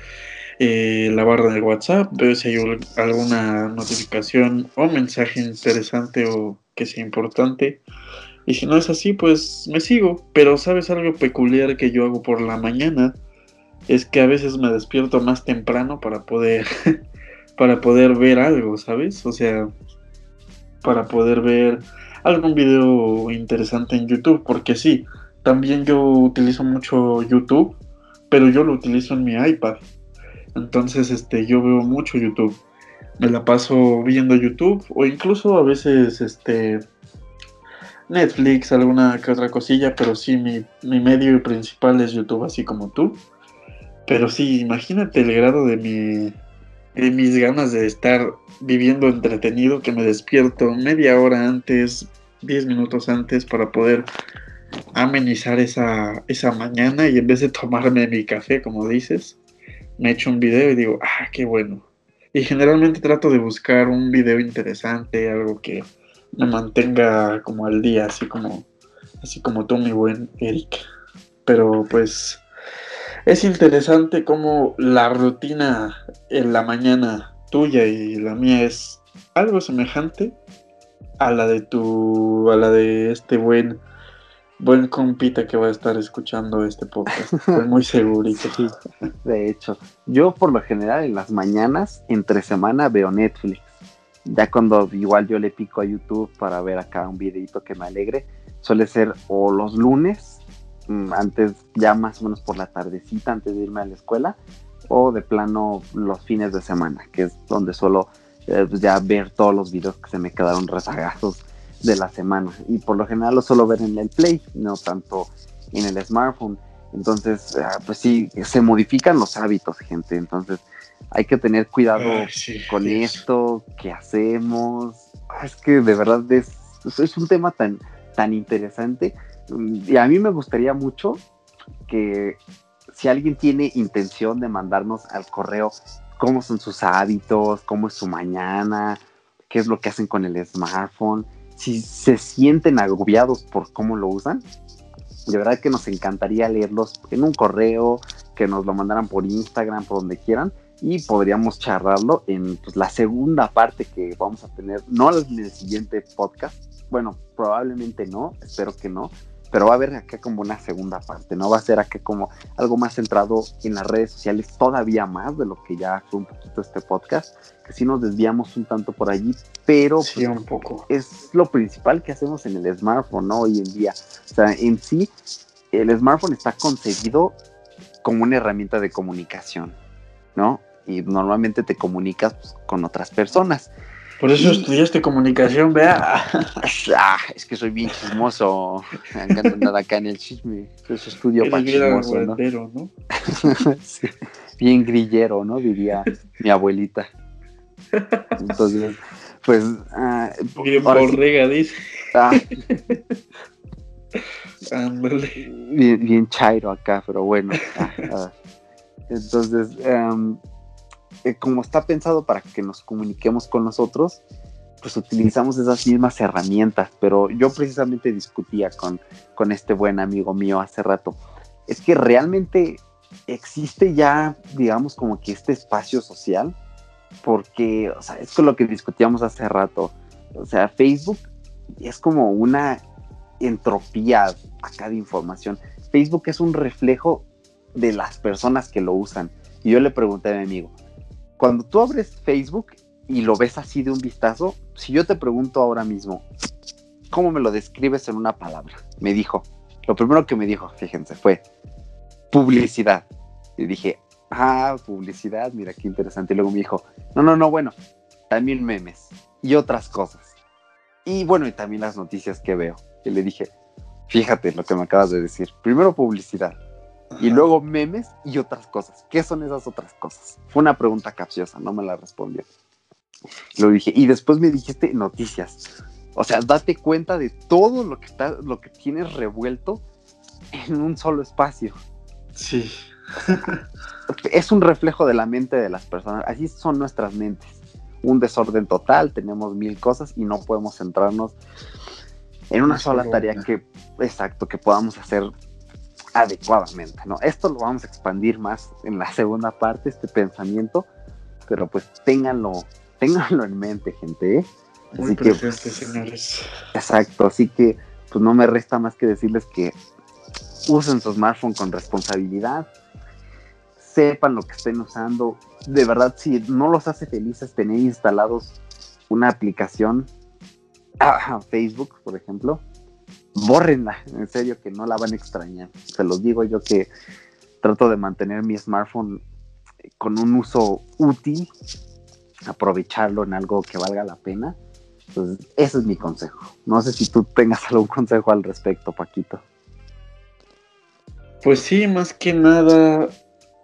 eh, la barra de WhatsApp, veo si hay alguna notificación o mensaje interesante o que sea importante. Y si no es así, pues me sigo. Pero sabes algo peculiar que yo hago por la mañana es que a veces me despierto más temprano para poder para poder ver algo, ¿sabes? O sea, para poder ver algún video interesante en YouTube, porque sí, también yo utilizo mucho YouTube, pero yo lo utilizo en mi iPad. Entonces, este, yo veo mucho YouTube. Me la paso viendo YouTube o incluso a veces este Netflix, alguna que otra cosilla, pero sí mi, mi medio principal es YouTube, así como tú. Pero sí, imagínate el grado de mi de mis ganas de estar viviendo entretenido que me despierto media hora antes, 10 minutos antes para poder amenizar esa, esa mañana y en vez de tomarme mi café, como dices, me echo un video y digo, ah, qué bueno. Y generalmente trato de buscar un video interesante, algo que me mantenga como al día, así como, así como tú, mi buen Eric. Pero pues es interesante cómo la rutina en la mañana tuya y la mía es algo semejante a la de tu, a la de este buen buen compita que va a estar escuchando este podcast. Estoy muy segurito. de hecho, yo por lo general en las mañanas, entre semana, veo Netflix. Ya cuando igual yo le pico a YouTube para ver acá un videito que me alegre, suele ser o los lunes, mm, antes ya más o menos por la tardecita, antes de irme a la escuela, o de plano los fines de semana, que es donde suelo eh, pues ya ver todos los videos que se me quedaron rezagados de la semana. Y por lo general lo suelo ver en el Play, no tanto en el smartphone. Entonces, ah, pues sí, se modifican los hábitos, gente. Entonces, hay que tener cuidado con esto, qué hacemos. Ah, es que de verdad es, es un tema tan, tan interesante. Y a mí me gustaría mucho que si alguien tiene intención de mandarnos al correo cómo son sus hábitos, cómo es su mañana, qué es lo que hacen con el smartphone, si se sienten agobiados por cómo lo usan, de verdad que nos encantaría leerlos en un correo, que nos lo mandaran por Instagram, por donde quieran, y podríamos charlarlo en pues, la segunda parte que vamos a tener, no en el siguiente podcast, bueno, probablemente no, espero que no, pero va a haber acá como una segunda parte, ¿no? Va a ser acá como algo más centrado en las redes sociales, todavía más de lo que ya fue un poquito este podcast, que sí nos desviamos un tanto por allí, pero sí, un poco. es lo principal que hacemos en el smartphone, ¿no? Hoy en día. O sea, en sí, el smartphone está concebido como una herramienta de comunicación, ¿no? Y normalmente te comunicas pues, con otras personas. Por eso estudiaste comunicación, vea. Ah, es que soy bien chismoso. Me encanta andar acá en el chisme. Eso estudio para chismoso, ¿no? ¿no? Bien grillero, ¿no? Diría mi abuelita. Entonces, pues. Ah, bien borrega, dice. Ah, bien, bien, chairo acá, pero bueno. Ah, Entonces, em, eh, como está pensado para que nos comuniquemos con nosotros, pues utilizamos esas mismas herramientas, pero yo precisamente discutía con, con este buen amigo mío hace rato, es que realmente existe ya, digamos, como que este espacio social, porque, o sea, es con lo que discutíamos hace rato, o sea, Facebook es como una entropía acá de información. Facebook es un reflejo de las personas que lo usan. Y yo le pregunté a mi amigo, cuando tú abres Facebook y lo ves así de un vistazo, si yo te pregunto ahora mismo, ¿cómo me lo describes en una palabra? Me dijo, lo primero que me dijo, fíjense, fue publicidad. Y dije, ah, publicidad, mira qué interesante. Y luego me dijo, no, no, no, bueno, también memes y otras cosas. Y bueno, y también las noticias que veo. Y le dije, fíjate lo que me acabas de decir. Primero publicidad, y luego memes y otras cosas. ¿Qué son esas otras cosas? Fue una pregunta capciosa, no me la respondió. Lo dije, y después me dijiste noticias. O sea, date cuenta de todo lo que está, lo que tienes revuelto en un solo espacio. Sí. es un reflejo de la mente de las personas. Así son nuestras mentes. Un desorden total, tenemos mil cosas y no podemos centrarnos en una sola tarea que, exacto, que podamos hacer adecuadamente, ¿no? Esto lo vamos a expandir más en la segunda parte, este pensamiento, pero pues ténganlo, ténganlo en mente, gente, ¿eh? Muy presente, señores. Exacto, así que pues no me resta más que decirles que usen su smartphone con responsabilidad, sepan lo que estén usando, de verdad si no los hace felices tener instalados una aplicación, a Facebook, por ejemplo, bórrenla, en serio que no la van a extrañar. Se los digo yo que trato de mantener mi smartphone con un uso útil, aprovecharlo en algo que valga la pena. Entonces, ese es mi consejo. No sé si tú tengas algún consejo al respecto, Paquito. Pues sí, más que nada,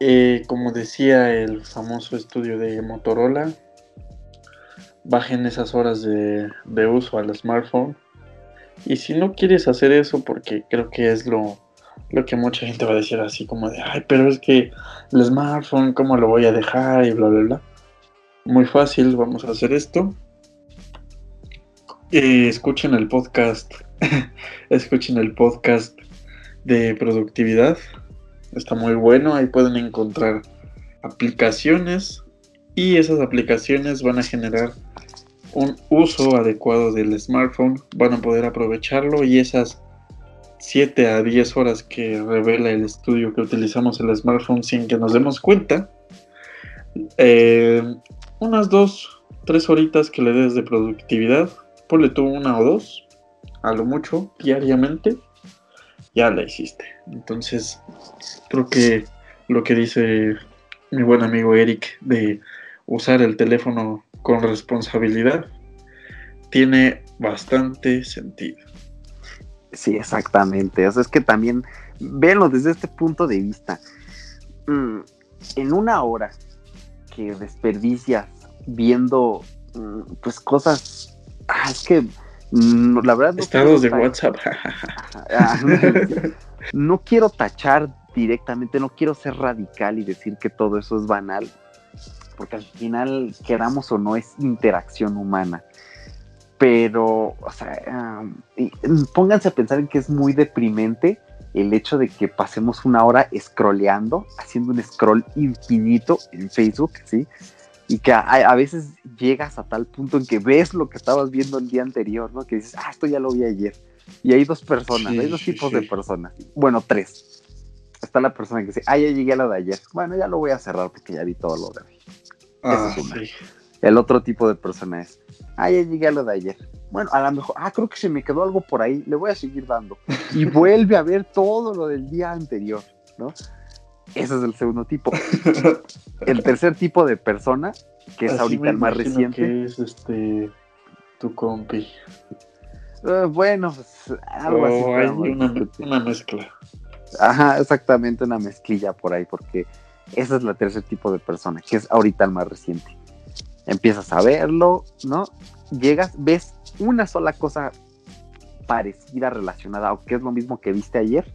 eh, como decía el famoso estudio de Motorola, bajen esas horas de, de uso al smartphone y si no quieres hacer eso, porque creo que es lo, lo que mucha gente va a decir así como de, ay, pero es que el smartphone, ¿cómo lo voy a dejar? Y bla, bla, bla. Muy fácil, vamos a hacer esto. Eh, escuchen el podcast, escuchen el podcast de productividad. Está muy bueno, ahí pueden encontrar aplicaciones y esas aplicaciones van a generar un uso adecuado del smartphone, van a poder aprovecharlo y esas 7 a 10 horas que revela el estudio que utilizamos el smartphone sin que nos demos cuenta, eh, unas 2, 3 horitas que le des de productividad, ponle tú una o dos, a lo mucho, diariamente, ya la hiciste. Entonces, creo que lo que dice mi buen amigo Eric de usar el teléfono con responsabilidad tiene bastante sentido. Sí, exactamente. O sea, es que también, véanlo desde este punto de vista. Mm, en una hora que desperdicias viendo mm, pues cosas, ah, es que mm, la verdad... No Estados de WhatsApp. no quiero tachar directamente, no quiero ser radical y decir que todo eso es banal, porque al final, queramos o no, es interacción humana. Pero, o sea, pónganse a pensar en que es muy deprimente el hecho de que pasemos una hora scrolleando, haciendo un scroll infinito en Facebook, ¿sí? y que a, veces llegas a tal punto en que ves lo que estabas viendo el día anterior, ¿no? Que dices, ah, esto ya lo vi ayer. Y hay dos personas, hay dos tipos de personas. Bueno, tres. Está la persona que dice, ah, ya llegué a lo de ayer. Bueno, ya lo voy a cerrar porque ya vi todo lo de hoy. Ah, El otro tipo de persona es, ah, ya llegué a lo de ayer. Bueno, a lo mejor, ah, creo que se me quedó algo por ahí, le voy a seguir dando. Y vuelve a ver todo lo del día anterior, ¿no? Ese es el segundo tipo. el tercer tipo de persona, que es ahorita el más reciente. es este tu compi. Eh, bueno, pues algo así. Oh, hay una, mezcla. Ajá, exactamente, una mezclilla por ahí, porque ese es el tercer tipo de persona, que es ahorita el más reciente. Empiezas a verlo, ¿no? Llegas, ves una sola cosa parecida, relacionada, o que es lo mismo que viste ayer,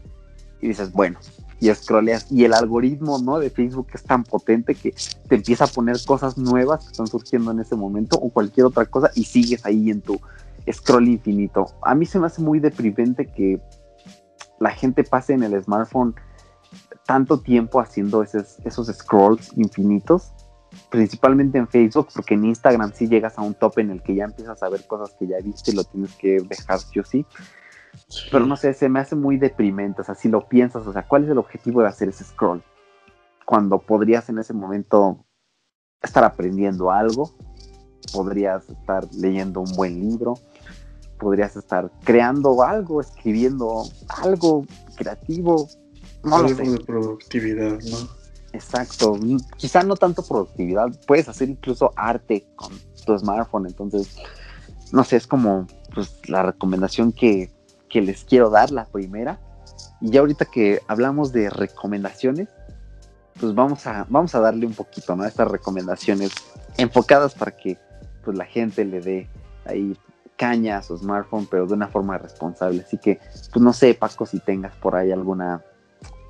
y dices, bueno, y scrolleas. Y el algoritmo ¿no? de Facebook es tan potente que te empieza a poner cosas nuevas que están surgiendo en ese momento o cualquier otra cosa y sigues ahí en tu scroll infinito. A mí se me hace muy deprimente que la gente pase en el smartphone tanto tiempo haciendo esos, esos scrolls infinitos, principalmente en Facebook, porque en Instagram sí llegas a un top en el que ya empiezas a ver cosas que ya viste y lo tienes que dejar sí o sí. Pero no sé, se me hace muy deprimente. O sea, si lo piensas, o sea, ¿cuál es el objetivo de hacer ese scroll? Cuando podrías en ese momento estar aprendiendo algo, podrías estar leyendo un buen libro, podrías estar creando algo, escribiendo algo creativo. No algo de productividad, ¿no? Exacto. Quizá no tanto productividad, puedes hacer incluso arte con tu smartphone, entonces, no sé, es como pues, la recomendación que que les quiero dar, la primera. Y ya ahorita que hablamos de recomendaciones, pues vamos a, vamos a darle un poquito, ¿no? Estas recomendaciones enfocadas para que pues la gente le dé ahí caña a su smartphone, pero de una forma responsable. Así que, pues no sé, Paco, si tengas por ahí alguna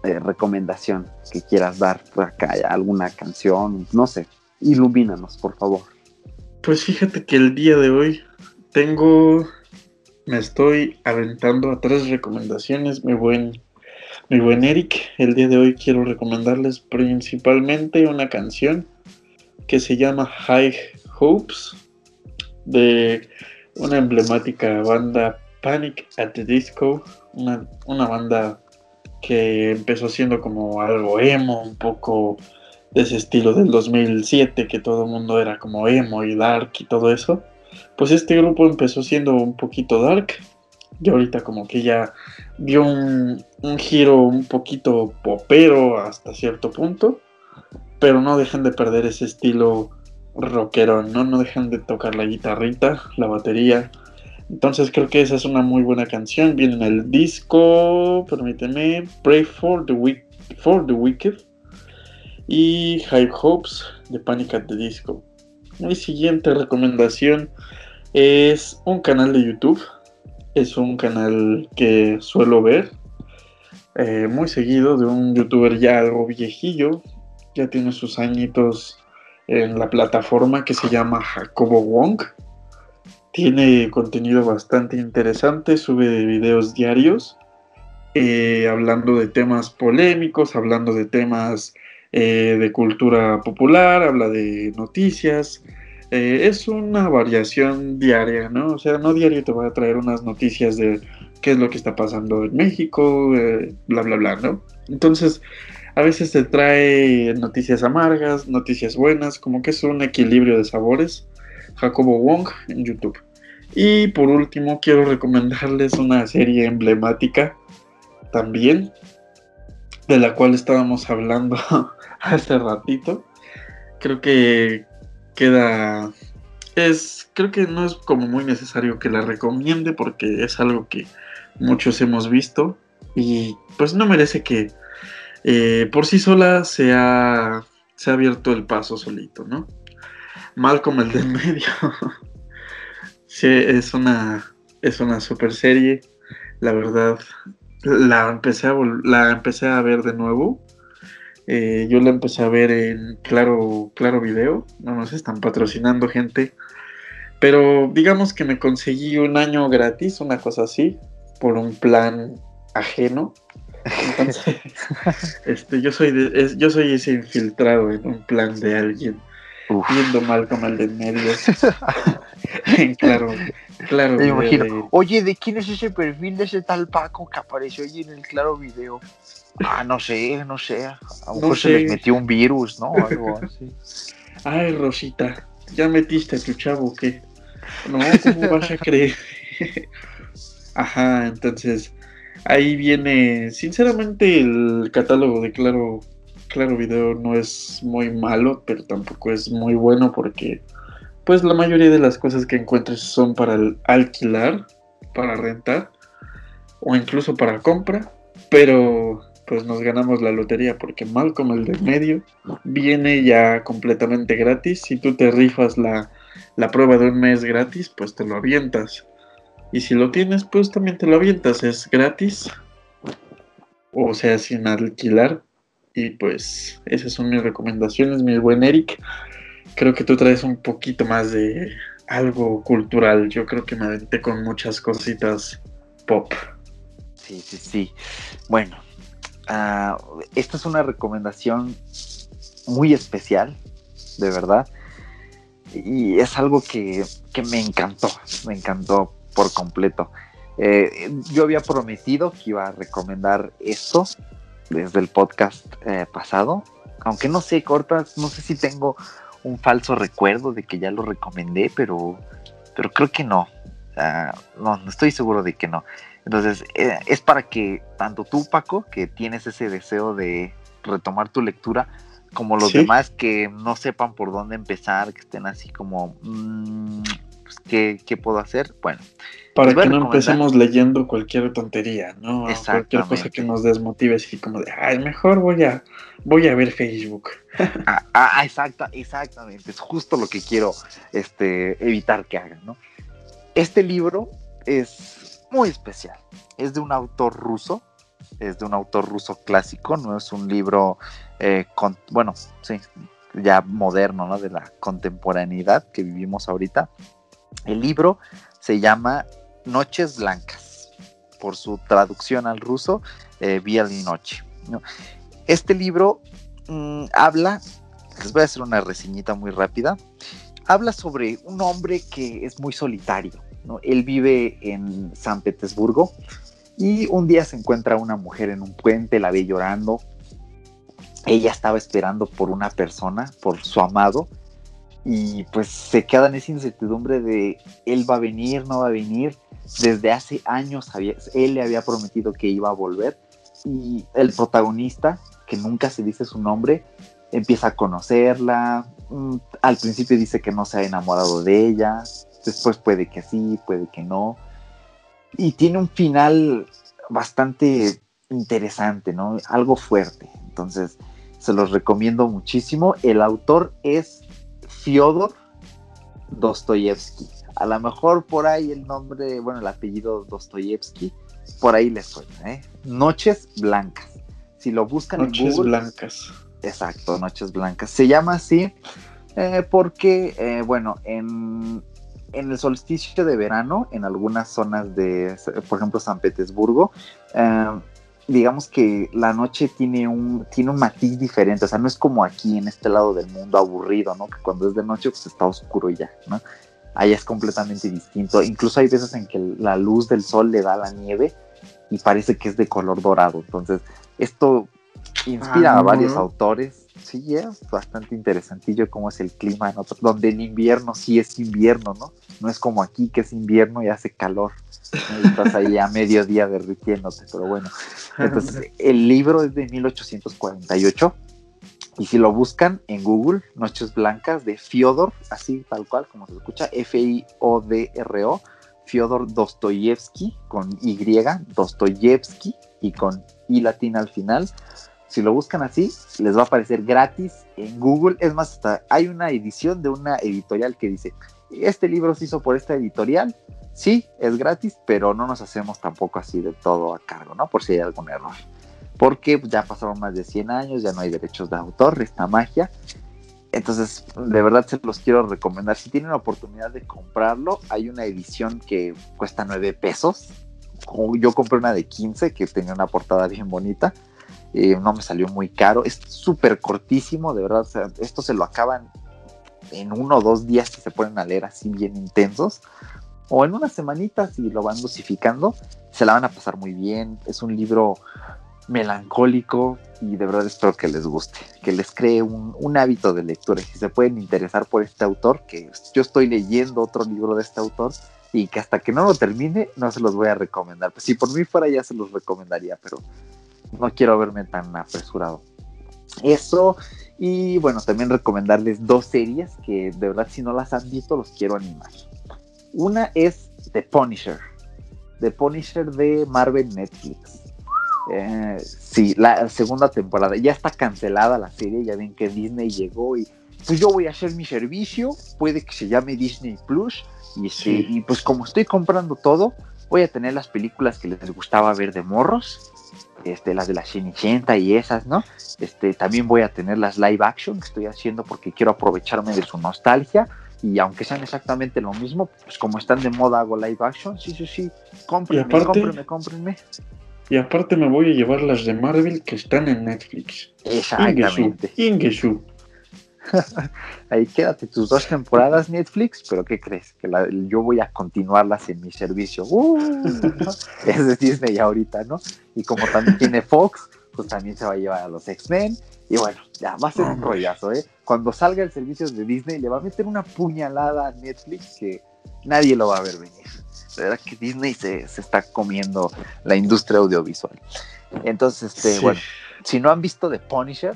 eh, recomendación que quieras dar por acá, alguna canción, no sé, ilumínanos, por favor. Pues fíjate que el día de hoy tengo me estoy aventando a tres recomendaciones, mi buen, mi buen Eric. El día de hoy quiero recomendarles principalmente una canción que se llama High Hopes de una emblemática banda Panic at the Disco, una, una banda que empezó siendo como algo emo, un poco de ese estilo del 2007, que todo el mundo era como emo y dark y todo eso pues este grupo empezó siendo un poquito dark y ahorita como que ya dio un, giro un poquito popero hasta cierto punto, pero no dejan de perder ese estilo rockero, ¿no? No dejan de tocar la guitarrita, la batería. Entonces creo que esa es una muy buena canción. Viene en el disco, permíteme, Pray for the, for the Wicked y High Hopes de Panic at the Disco. Mi siguiente recomendación es un canal de YouTube. Es un canal que suelo ver eh, muy seguido de un youtuber ya algo viejillo. Ya tiene sus añitos en la plataforma que se llama Jacobo Wong. Tiene contenido bastante interesante, sube videos diarios, eh, hablando de temas polémicos, hablando de temas eh, de cultura popular, habla de noticias, eh, es una variación diaria, ¿no? O sea, no diario te voy a traer unas noticias de qué es lo que está pasando en México, bla, bla, bla, ¿no? Entonces, a veces te trae noticias amargas, noticias buenas, como que es un equilibrio de sabores. Jacobo Wong en YouTube. Y por último, quiero recomendarles una serie emblemática también, de la cual estábamos hablando hace ratito. Creo que queda es creo que no es como muy necesario que la recomiende porque es algo que muchos hemos visto y pues no merece que eh, por sí sola se ha, se ha abierto el paso solito, ¿no? Mal como el del medio. sí, es una, es una super serie. La verdad, la empecé, a, la empecé a ver de nuevo eh, yo la empecé a ver en Claro, claro Video. No nos están patrocinando, gente. Pero digamos que me conseguí un año gratis, una cosa así, por un plan ajeno. Entonces, este, yo soy yo soy ese infiltrado en un plan de alguien. viendo mal como el de medio. claro, claro. Me imagino, oye, ¿de quién es ese perfil de ese tal Paco que apareció allí en el claro video? Ah, no sé, no sé. A lo mejor se les metió un virus, ¿no? Algo así. Ay, Rosita, ¿ya metiste a tu chavo qué? No, ¿cómo vas a creer? Ajá, entonces ahí viene, sinceramente el catálogo de Claro, Claro Video no es muy malo, pero tampoco es muy bueno porque pues la mayoría de las cosas que encuentres son para alquilar, para rentar o incluso para compra, pero pues nos ganamos la lotería porque mal como el del medio viene ya completamente gratis. Si tú te rifas la, la prueba de un mes gratis, pues te lo avientas. Y si lo tienes, pues también te lo avientas. Es gratis. O sea, sin alquilar. Y pues esas son mis recomendaciones, mi buen Eric. Creo que tú traes un poquito más de algo cultural. Yo creo que me aventé con muchas cositas pop. Sí, sí, sí. Bueno, uh, esta es una recomendación muy especial, de verdad. Y es algo que, que me encantó, me encantó por completo. Eh, yo había prometido que iba a recomendar esto desde el podcast eh, pasado, aunque no sé, cortas, no sé si tengo un falso recuerdo de que ya lo recomendé, pero, pero creo que no. no, no estoy seguro de que no. Entonces, eh, es para que tanto tú, Paco, que tienes ese deseo de retomar tu lectura, como los demás que no sepan por dónde empezar, que estén así como, mm, pues, ¿qué, puedo hacer? Bueno. Para que no empecemos leyendo cualquier tontería, ¿no? Cualquier cosa que nos desmotive, así como de, ay, mejor voy a, voy a ver Facebook. ah, ah, exacta, exactamente, es justo lo que quiero este, evitar que hagan, ¿no? Este libro es muy especial, es de un autor ruso, es de un autor ruso clásico, no es un libro, eh, con, bueno, sí, ya moderno, ¿no? De la contemporaneidad que vivimos ahorita. El libro se llama Noches Blancas, por su traducción al ruso, eh, y Noche. Este libro mm, habla, les voy a hacer una reseñita muy rápida, habla sobre un hombre que es muy solitario. Él vive en San Petersburgo y un día se encuentra una mujer en un puente, la ve llorando. Ella estaba esperando por una persona, por su amado, y pues se queda en esa incertidumbre de él va a venir, no va a venir. Desde hace años él le había prometido que iba a volver y el protagonista, que nunca se dice su nombre, empieza a conocerla. Mm, al principio dice que no se ha enamorado de ella, después puede que sí, puede que no. Y tiene un final bastante interesante, ¿no? Algo fuerte. Entonces, se los recomiendo muchísimo. El autor es Fyodor Dostoyevsky. A lo mejor por ahí el nombre, bueno, el apellido Dostoyevsky, por ahí les suena, ¿eh? Noches Blancas. Si lo buscan en Google. Noches Blancas. Exacto, Noches Blancas. Se llama así eh, porque, eh, bueno, en, en, el solsticio de verano, en algunas zonas de, por ejemplo, San Petersburgo, eh, digamos que la noche tiene un, tiene un matiz diferente, o sea, no es como aquí en este lado del mundo aburrido, ¿no? Que cuando es de noche pues está oscuro y ya, ¿no? Ahí es completamente distinto. Incluso hay veces en que la luz del sol le da la nieve y parece que es de color dorado. Entonces, esto inspira a ah, varios autores. Sí, es bastante interesantillo cómo es el clima en otros, donde en invierno sí es invierno, ¿no? No es como aquí que es invierno y hace calor. Y estás ahí a mediodía derritiéndote, pero bueno. Entonces, el libro es de 1848 y si lo buscan en Google, Noches Blancas de Fyodor, así tal cual como se escucha, F-I-O-D-R-O, Fyodor Dostoyevsky con Y, Dostoyevsky y con I latina al final. Si lo buscan así, les va a aparecer gratis en Google. Es más, hasta hay una edición de una editorial que dice, este libro se hizo por esta editorial. Sí, es gratis, pero no nos hacemos tampoco así de todo a cargo, ¿no? Por si hay algún error porque ya pasaron más de 100 años, ya no hay derechos de autor, esta magia. Entonces, de verdad se los quiero recomendar. Si tienen la oportunidad de comprarlo, hay una edición que cuesta 9 pesos. Yo compré una de 15 que tenía una portada bien bonita. Eh, no me salió muy caro. Es súper cortísimo, de verdad. esto se lo acaban en uno o dos días que se ponen a leer así bien intensos, o en unas semanitas y lo van dosificando, se la van a pasar muy bien. Es un libro melancólico y de verdad espero que les guste, que les cree un, hábito de lectura. Si se pueden interesar por este autor, que yo estoy leyendo otro libro de este autor y que hasta que no lo termine no se los voy a recomendar. Pues si por mí fuera ya se los recomendaría, pero no quiero verme tan apresurado. Eso, y bueno, también recomendarles dos series que de verdad si no las han visto los quiero animar. Una es The Punisher, The Punisher de Marvel Netflix. Eh, sí, la segunda temporada. Ya está cancelada la serie, ya ven que Disney llegó y pues yo voy a hacer mi servicio, puede que se llame Disney Plus y, y pues como estoy comprando todo, voy a tener las películas que les gustaba ver de morros, este, las de la Cenicienta y esas, ¿no? Este, también voy a tener las live action que estoy haciendo porque quiero aprovecharme de su nostalgia y aunque sean exactamente lo mismo, pues como están de moda hago live action, sí, sí, sí, cómprenme, cómprenme, cómprenme. Y aparte me voy a llevar las de Marvel que están en Netflix. Exactamente. Ingesu. Ahí quédate tus dos temporadas Netflix, pero ¿qué crees? Que yo voy a continuarlas en mi servicio. Uh, es de Disney ahorita, ¿no? Y como también tiene Fox, pues también se va a llevar a los X-Men. Y bueno, ya va a ser un rollazo, ¿eh? Cuando salga el servicio de Disney, le va a meter una puñalada a Netflix que nadie lo va a ver venir. De verdad que Disney se, está comiendo la industria audiovisual. Entonces, este, bueno, si no han visto The Punisher,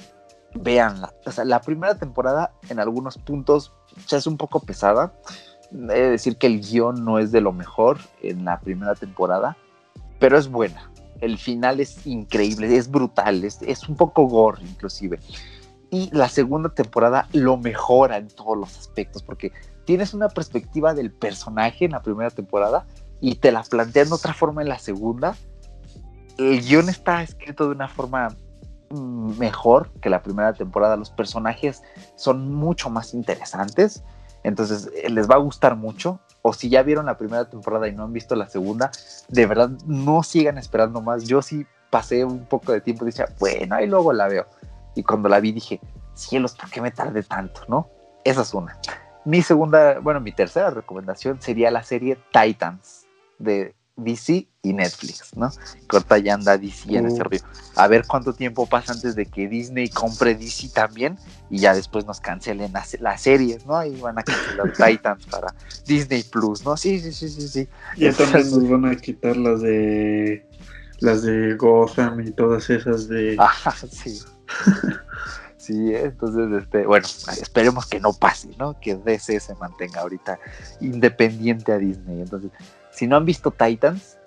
véanla. O sea, la primera temporada en algunos puntos se hace un poco pesada. He de decir que el guion no es de lo mejor en la primera temporada, pero es buena. El final es increíble, es brutal, es, es un poco gore inclusive. Y la segunda temporada lo mejora en todos los aspectos, porque tienes una perspectiva del personaje en la primera temporada y te la plantean de otra forma en la segunda. El guion está escrito de una forma mejor que la primera temporada. Los personajes son mucho más interesantes. Entonces eh, les va a gustar mucho. O si ya vieron la primera temporada y no han visto la segunda, de verdad no sigan esperando más. Yo sí pasé un poco de tiempo y decía, bueno, ahí luego la veo. Y cuando la vi dije, cielos, ¿por qué me tardé tanto? ¿No? Esa es una. Mi segunda, bueno, mi tercera recomendación sería la serie Titans de DC y Netflix, ¿no? Corta ya anda DC en ese uh. río. A ver cuánto tiempo pasa antes de que Disney compre DC también y ya después nos cancelen las, series, ¿no? Ahí van a cancelar Titans para Disney Plus, ¿no? Sí, sí, sí, sí, sí. Y entonces nos van a quitar las de las de Gotham y todas esas de. Ah, sí. Sí, entonces, este, bueno, esperemos que no pase, ¿no? Que DC se mantenga ahorita independiente a Disney. Entonces, si no han visto Titans,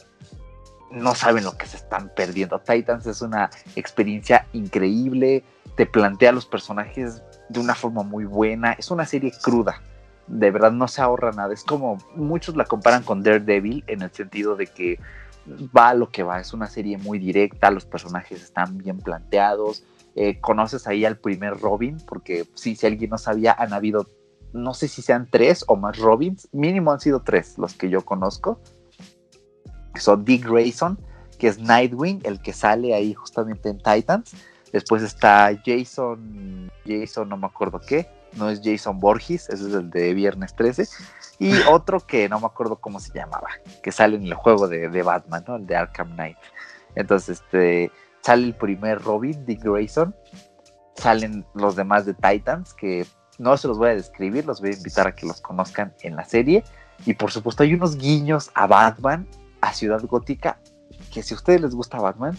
no saben lo que se están perdiendo. Titans es una experiencia increíble, te plantea los personajes de una forma muy buena, es una serie cruda, de verdad no se ahorra nada, es como muchos la comparan con Daredevil en el sentido de que va lo que va, es una serie muy directa, los personajes están bien planteados, eh, conoces ahí al primer Robin, porque sí, si alguien no sabía, han habido, no sé si sean tres o más Robins, mínimo han sido tres los que yo conozco. Son Dick Grayson, que es Nightwing, el que sale ahí justamente en Titans. Después está Jason, Jason no me acuerdo qué, no es Jason Borges, ese es el de Viernes 13. Y otro que no me acuerdo cómo se llamaba, que sale en el juego de, de Batman, ¿no? El de Arkham Knight. Entonces, este, sale el primer Robin, Dick Grayson, salen los demás de Titans, que no se los voy a describir, los voy a invitar a que los conozcan en la serie. Y por supuesto hay unos guiños a Batman, a Ciudad Gótica, que si a ustedes les gusta Batman,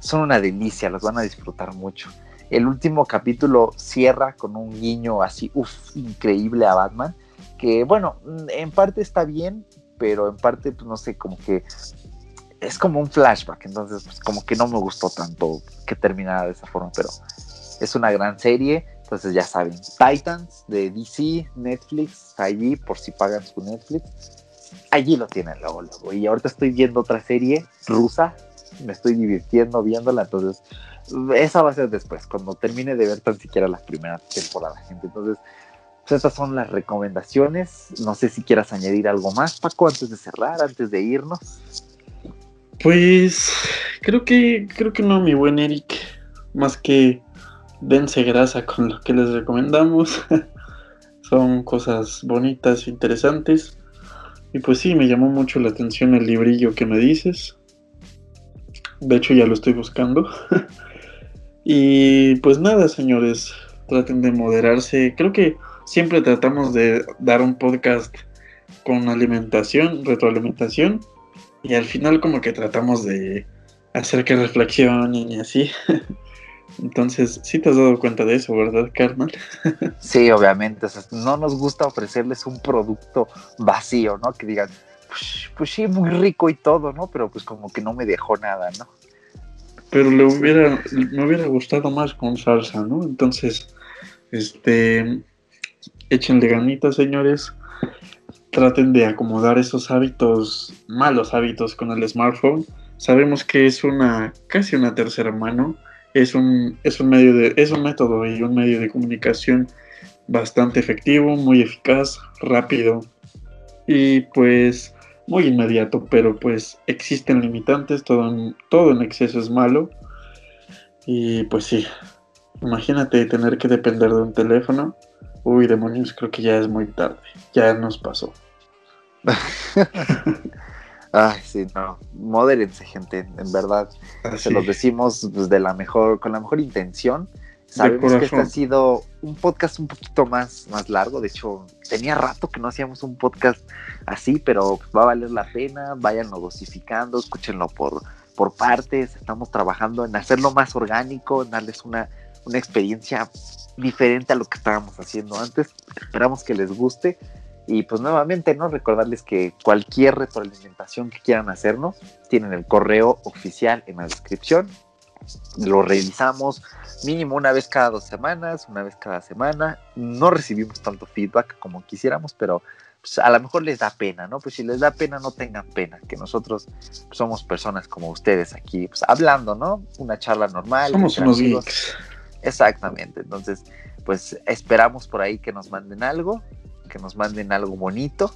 son una delicia, los van a disfrutar mucho. El último capítulo cierra con un guiño así, uff, increíble a Batman, que bueno, en parte está bien, pero en parte, pues no sé, como que es como un flashback, entonces pues, como que no me gustó tanto que terminara de esa forma, pero es una gran serie, entonces ya saben, Titans de DC, Netflix, allí por si pagan su Netflix, allí lo tienen luego, y ahorita estoy viendo otra serie rusa, me estoy divirtiendo viéndola, entonces esa va a ser después, cuando termine de ver tan siquiera la primera temporada, gente, entonces pues estas son las recomendaciones, no sé si quieras añadir algo más, Paco, antes de cerrar, antes de irnos. Pues creo que creo que no, mi buen Eric. Más que dense grasa con lo que les recomendamos. Son cosas bonitas, interesantes. Y pues sí, me llamó mucho la atención el librillo que me dices. De hecho, ya lo estoy buscando. y pues nada, señores, traten de moderarse. Creo que siempre tratamos de dar un podcast con alimentación, retroalimentación. Y al final como que tratamos de hacer que reflexionen y así. Entonces, sí te has dado cuenta de eso, ¿verdad, carnal? sí, obviamente. no nos gusta ofrecerles un producto vacío, ¿no? Que digan, pues, pues, sí, muy rico y todo, ¿no? Pero pues como que no me dejó nada, ¿no? Pero le hubiera, me hubiera gustado más con salsa, ¿no? Entonces, este, échenle ganitas, señores. Traten de acomodar esos hábitos, malos hábitos con el smartphone. Sabemos que es una, casi una tercera mano es un, es un medio de, es un método y un medio de comunicación bastante efectivo, muy eficaz, rápido y pues muy inmediato, pero pues existen limitantes, todo en, todo en exceso es malo y pues sí, imagínate tener que depender de un teléfono, uy demonios, creo que ya es muy tarde, ya nos pasó. Ay, sí, no. Modérense, gente, en verdad. Se los decimos pues, de la mejor, con la mejor intención. Sabemos que este ha sido un podcast un poquito más, más largo. De hecho, tenía rato que no hacíamos un podcast así, pero va a valer la pena. Váyanlo dosificando, escúchenlo por, por partes. Estamos trabajando en hacerlo más orgánico, en darles una, una experiencia diferente a lo que estábamos haciendo antes. Esperamos que les guste. Y pues nuevamente, ¿no? Recordarles que cualquier retroalimentación que quieran hacernos, tienen el correo oficial en la descripción. Lo revisamos mínimo una vez cada dos semanas, una vez cada semana. No recibimos tanto feedback como quisiéramos, pero pues, a lo mejor les da pena, ¿no? Pues si les da pena, no tengan pena, que nosotros somos personas como ustedes aquí, pues hablando, ¿no? Una charla normal. Somos unos geeks. Exactamente, entonces, pues esperamos por ahí que nos manden algo que nos manden algo bonito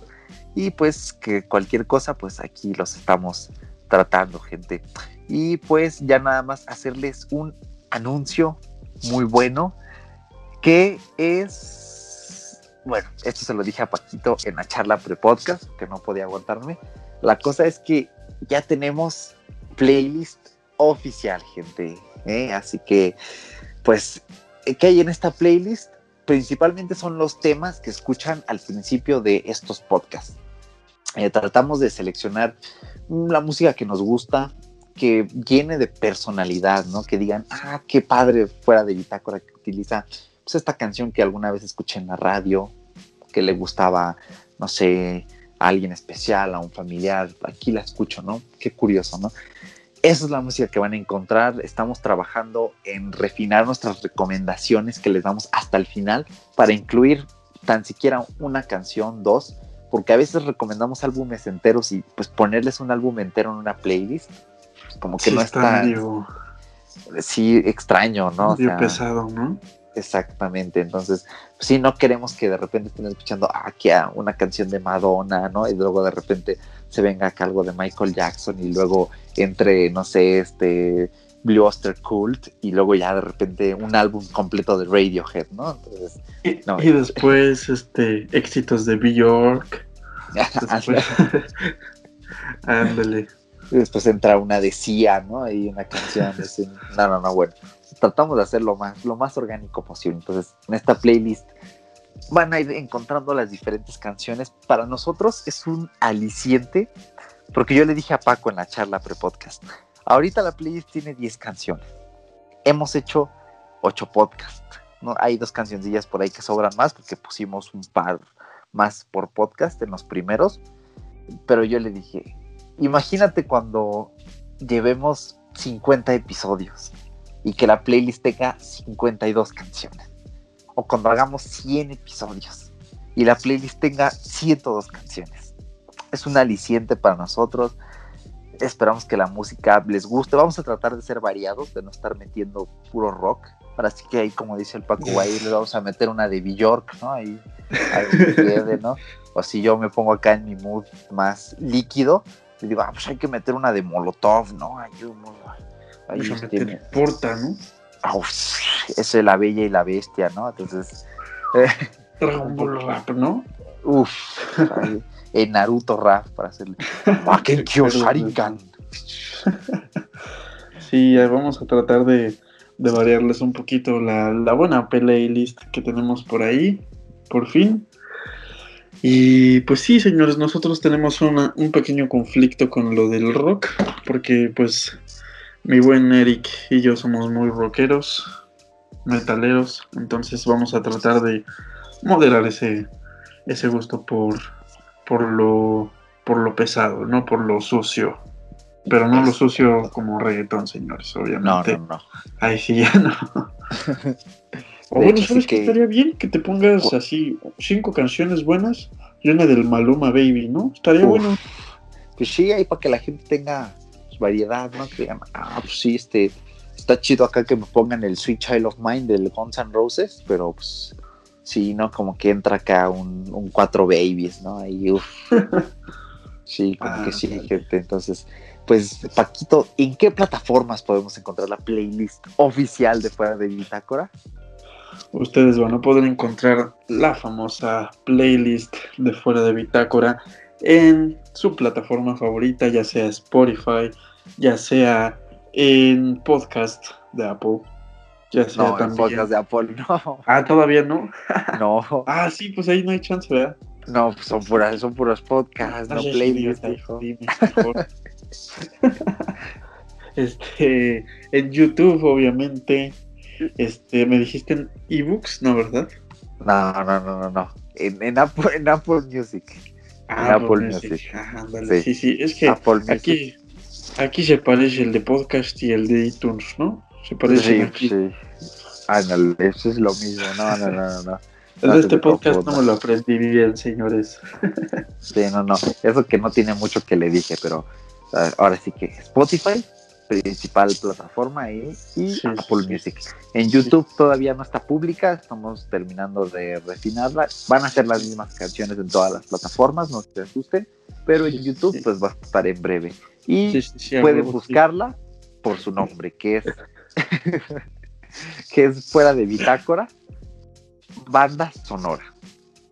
y pues que cualquier cosa, pues aquí los estamos tratando, gente. Y pues ya nada más hacerles un anuncio muy bueno que es, bueno, esto se lo dije a Paquito en la charla pre-podcast, que no podía aguantarme. La cosa es que ya tenemos playlist oficial, gente. ¿eh? Así que, pues, ¿qué hay en esta playlist? Principalmente son los temas que escuchan al principio de estos podcasts. Eh, tratamos de seleccionar la música que nos gusta, que llene de personalidad, ¿no? Que digan, ah, qué padre fuera de Bitácora que utiliza pues, esta canción que alguna vez escuché en la radio, que le gustaba, no sé, a alguien especial, a un familiar, aquí la escucho, ¿no? Qué curioso, ¿no? Esa es la música que van a encontrar. Estamos trabajando en refinar nuestras recomendaciones que les damos hasta el final para incluir tan siquiera una canción, dos, porque a veces recomendamos álbumes enteros y pues ponerles un álbum entero en una playlist, pues, como que no está... sí, extraño, ¿no? Medio pesado, ¿no? Exactamente, entonces, pues sí, no queremos que de repente estén escuchando aquí ah, una canción de Madonna, ¿no? Y luego de repente se venga acá algo de Michael Jackson y luego entre, no sé, este Blue Oster Cult y luego ya de repente un álbum completo de Radiohead, ¿no? Entonces, y, después, este, éxitos de Bjork. Ándale. Después entra una de Sia, ¿no? Y una canción. no, no, no, bueno tratamos de hacer lo más, lo más orgánico posible. Entonces, en esta playlist van a ir encontrando las diferentes canciones. Para nosotros es un aliciente, porque yo le dije a Paco en la charla pre-podcast, ahorita la playlist tiene 10 canciones. Hemos hecho 8 podcasts. ¿no? Hay dos cancioncillas por ahí que sobran más, porque pusimos un par más por podcast en los primeros. Pero yo le dije, imagínate cuando llevemos 50 episodios y que la playlist tenga 52 canciones. O cuando hagamos 100 episodios y la playlist tenga 102 canciones. Es un aliciente para nosotros. Esperamos que la música les guste. Vamos a tratar de ser variados, de no estar metiendo puro rock. Así que ahí, como dice el Paco ahí le vamos a meter una de Bjork, ¿no? Ahí, ahí ¿no? O si yo me pongo acá en mi mood más líquido, le digo, ah, pues hay que meter una de Molotov, ¿no? Ahí, Ahí me importa, ¿no? es la bella y la bestia, ¿no? Entonces, Dragon Ball Rap, ¿no? Uf, en Naruto Rap para hacerle. Makenkyo Sharingan. Sí, vamos a tratar de, de variarles un poquito la, la, buena playlist que tenemos por ahí, por fin. Y pues sí, señores, nosotros tenemos una, un pequeño conflicto con lo del rock, porque pues mi buen Eric y yo somos muy rockeros, metaleros, entonces vamos a tratar de moderar ese, ese gusto por, por, lo, por lo pesado, no por lo sucio. Pero no lo sucio como reggaetón, señores, obviamente. No, no, no. Ay, sí, ya no. o bueno, ¿sabes que... estaría bien? Que te pongas así cinco canciones buenas y una del Maluma Baby, ¿no? Estaría bueno. Pues sí, ahí para que la gente tenga variedad, ¿no? Que ah, pues sí, este, está chido acá que me pongan el Sweet Child of Mine del Guns N' Roses, pero pues sí, ¿no? Como que entra acá un, un cuatro babies, ¿no? Ahí, uff. Sí, como ah, que sí, gente. Entonces, pues, Paquito, ¿en qué plataformas podemos encontrar la playlist oficial de Fuera de Bitácora? Ustedes van a poder encontrar la famosa playlist de Fuera de Bitácora en su plataforma favorita, ya sea Spotify, ya sea en podcast de Apple, ya sea no, también. podcast de Apple, no. Ah, todavía no. no. ah, sí, pues ahí no hay chance, ¿verdad? No, pues son puras, son puros podcasts, no, playlists, hijo. este, en YouTube, obviamente. Este, me dijiste en ebooks, ¿no, verdad? No, no, no, no, no. En, en, Apple, en Apple Music. Ah, Apple, Music. Sí. sí. sí, es que aquí, aquí se parece el de podcast y el de iTunes, ¿no? Se parece sí. Ah, no, eso es lo mismo. No, no, no, no. no. este podcast no me lo aprendí bien, señores. Sí, no, no. Eso que no tiene mucho que le dije, pero ahora sí que Spotify, principal plataforma y, Apple Music. En YouTube todavía no está pública, estamos terminando de refinarla. Van a ser las mismas canciones en todas las plataformas, no se asusten, pero en YouTube pues va a estar en breve. Y pueden buscarla por su nombre, que es que es fuera de bitácora, banda sonora.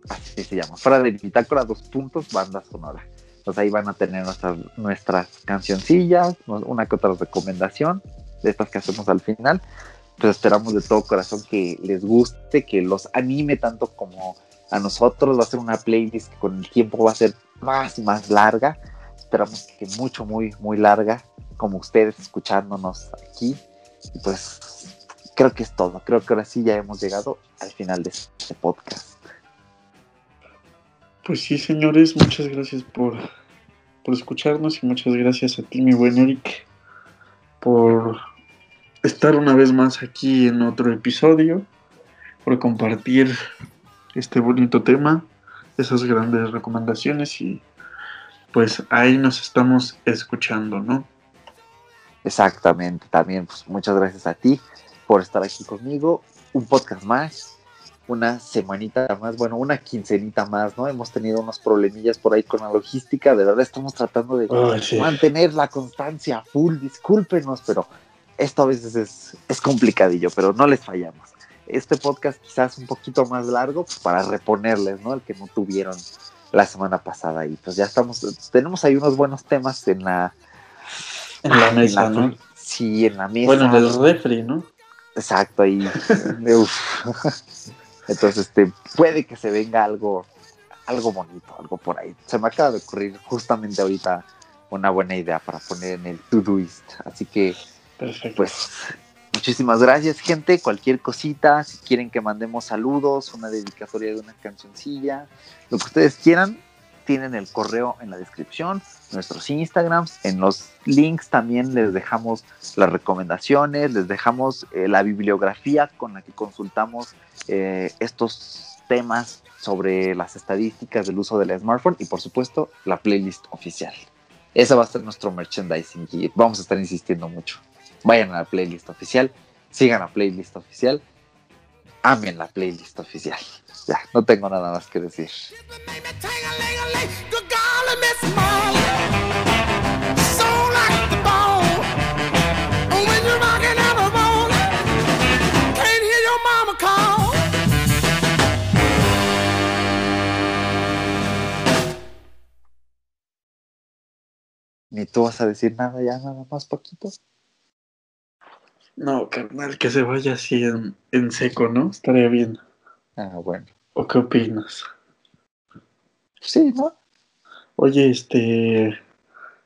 Así se llama, fuera de bitácora, dos puntos, banda sonora pues ahí van a tener nuestras, nuestras cancioncillas, una que otra recomendación de estas que hacemos al final. Pues esperamos de todo corazón que les guste, que los anime tanto como a nosotros. Va a ser una playlist que con el tiempo va a ser más y más larga. Esperamos que mucho, muy, muy larga, como ustedes escuchándonos aquí. Y pues creo que es todo. Creo que ahora sí ya hemos llegado al final de este podcast. Pues sí, señores, muchas gracias por, por escucharnos y muchas gracias a ti, mi buen Eric, por estar una vez más aquí en otro episodio, por compartir este bonito tema, esas grandes recomendaciones y pues ahí nos estamos escuchando, ¿no? Exactamente, también pues muchas gracias a ti por estar aquí conmigo, un podcast más una semanita más, bueno, una quincenita más, ¿no? Hemos tenido unos problemillas por ahí con la logística, de verdad estamos tratando de mantener la constancia full, discúlpenos, pero esto a veces es, es complicadillo, pero no les fallamos. Este podcast quizás un poquito más largo pues, para reponerles, ¿no? El que no tuvieron la semana pasada y pues ya estamos, tenemos ahí unos buenos temas en la... En la mesa, ¿no? Sí, en la mesa. Bueno, en el refri, ¿no? Exacto, ahí. Entonces, este, puede que se venga algo, algo bonito, algo por ahí. Se me acaba de ocurrir justamente ahorita una buena idea para poner en el Todoist. Así que, pues, muchísimas gracias, gente. Cualquier cosita, si quieren que mandemos saludos, una dedicatoria de una cancioncilla, lo que ustedes quieran, tienen el correo en la descripción, nuestros Instagrams, en los links también les dejamos las recomendaciones, les dejamos eh, la bibliografía con la que consultamos eh, estos temas sobre las estadísticas del uso del smartphone y por supuesto la playlist oficial. Esa va a ser nuestro merchandising y vamos a estar insistiendo mucho. Vayan a la playlist oficial, sigan la playlist oficial, amen la playlist oficial. Ya, no tengo nada más que decir. ni tú vas a decir nada ya, nada más, Paquito. No, carnal, que se vaya así en, en seco, ¿no? Estaría bien. Ah, bueno. ¿O qué opinas? Sí, ¿no? Oye, este,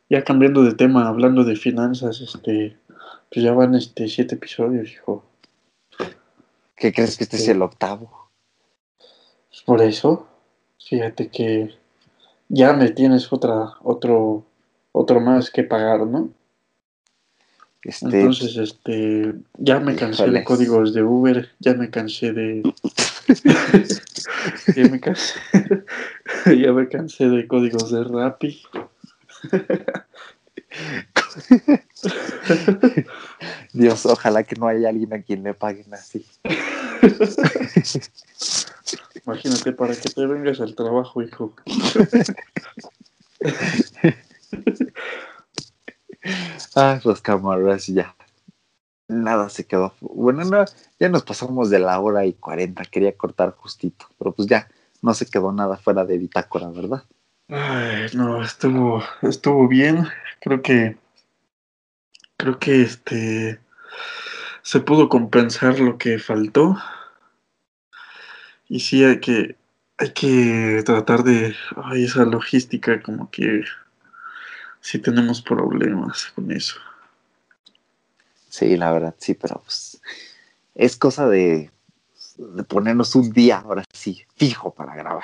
ya cambiando de tema, hablando de finanzas, este, pues ya van este siete episodios, hijo. ¿Qué crees que este es el octavo? Pues por eso, fíjate que ya me tienes otra, otro, otro más que pagar, ¿no? Este, Entonces, este, ya me cansé de códigos de Uber, ya me cansé de, ya me cansé, ya me cansé de códigos de Rappi. Dios, ojalá que no haya alguien a quien le paguen así. Imagínate para que te vengas al trabajo, hijo. Ah, los camarones ya. Nada se quedó. Bueno, no, ya nos pasamos de la hora y cuarenta. Quería cortar justito, pero pues ya no se quedó nada fuera de bitácora, ¿verdad? Ay, no, estuvo, estuvo bien. Creo que, creo que este, se pudo compensar lo que faltó. Y sí hay que, hay que tratar de, ay, esa logística como que sí tenemos problemas con eso. Sí, la verdad, sí, pero pues es cosa de, de ponernos un día, ahora sí, fijo para grabar.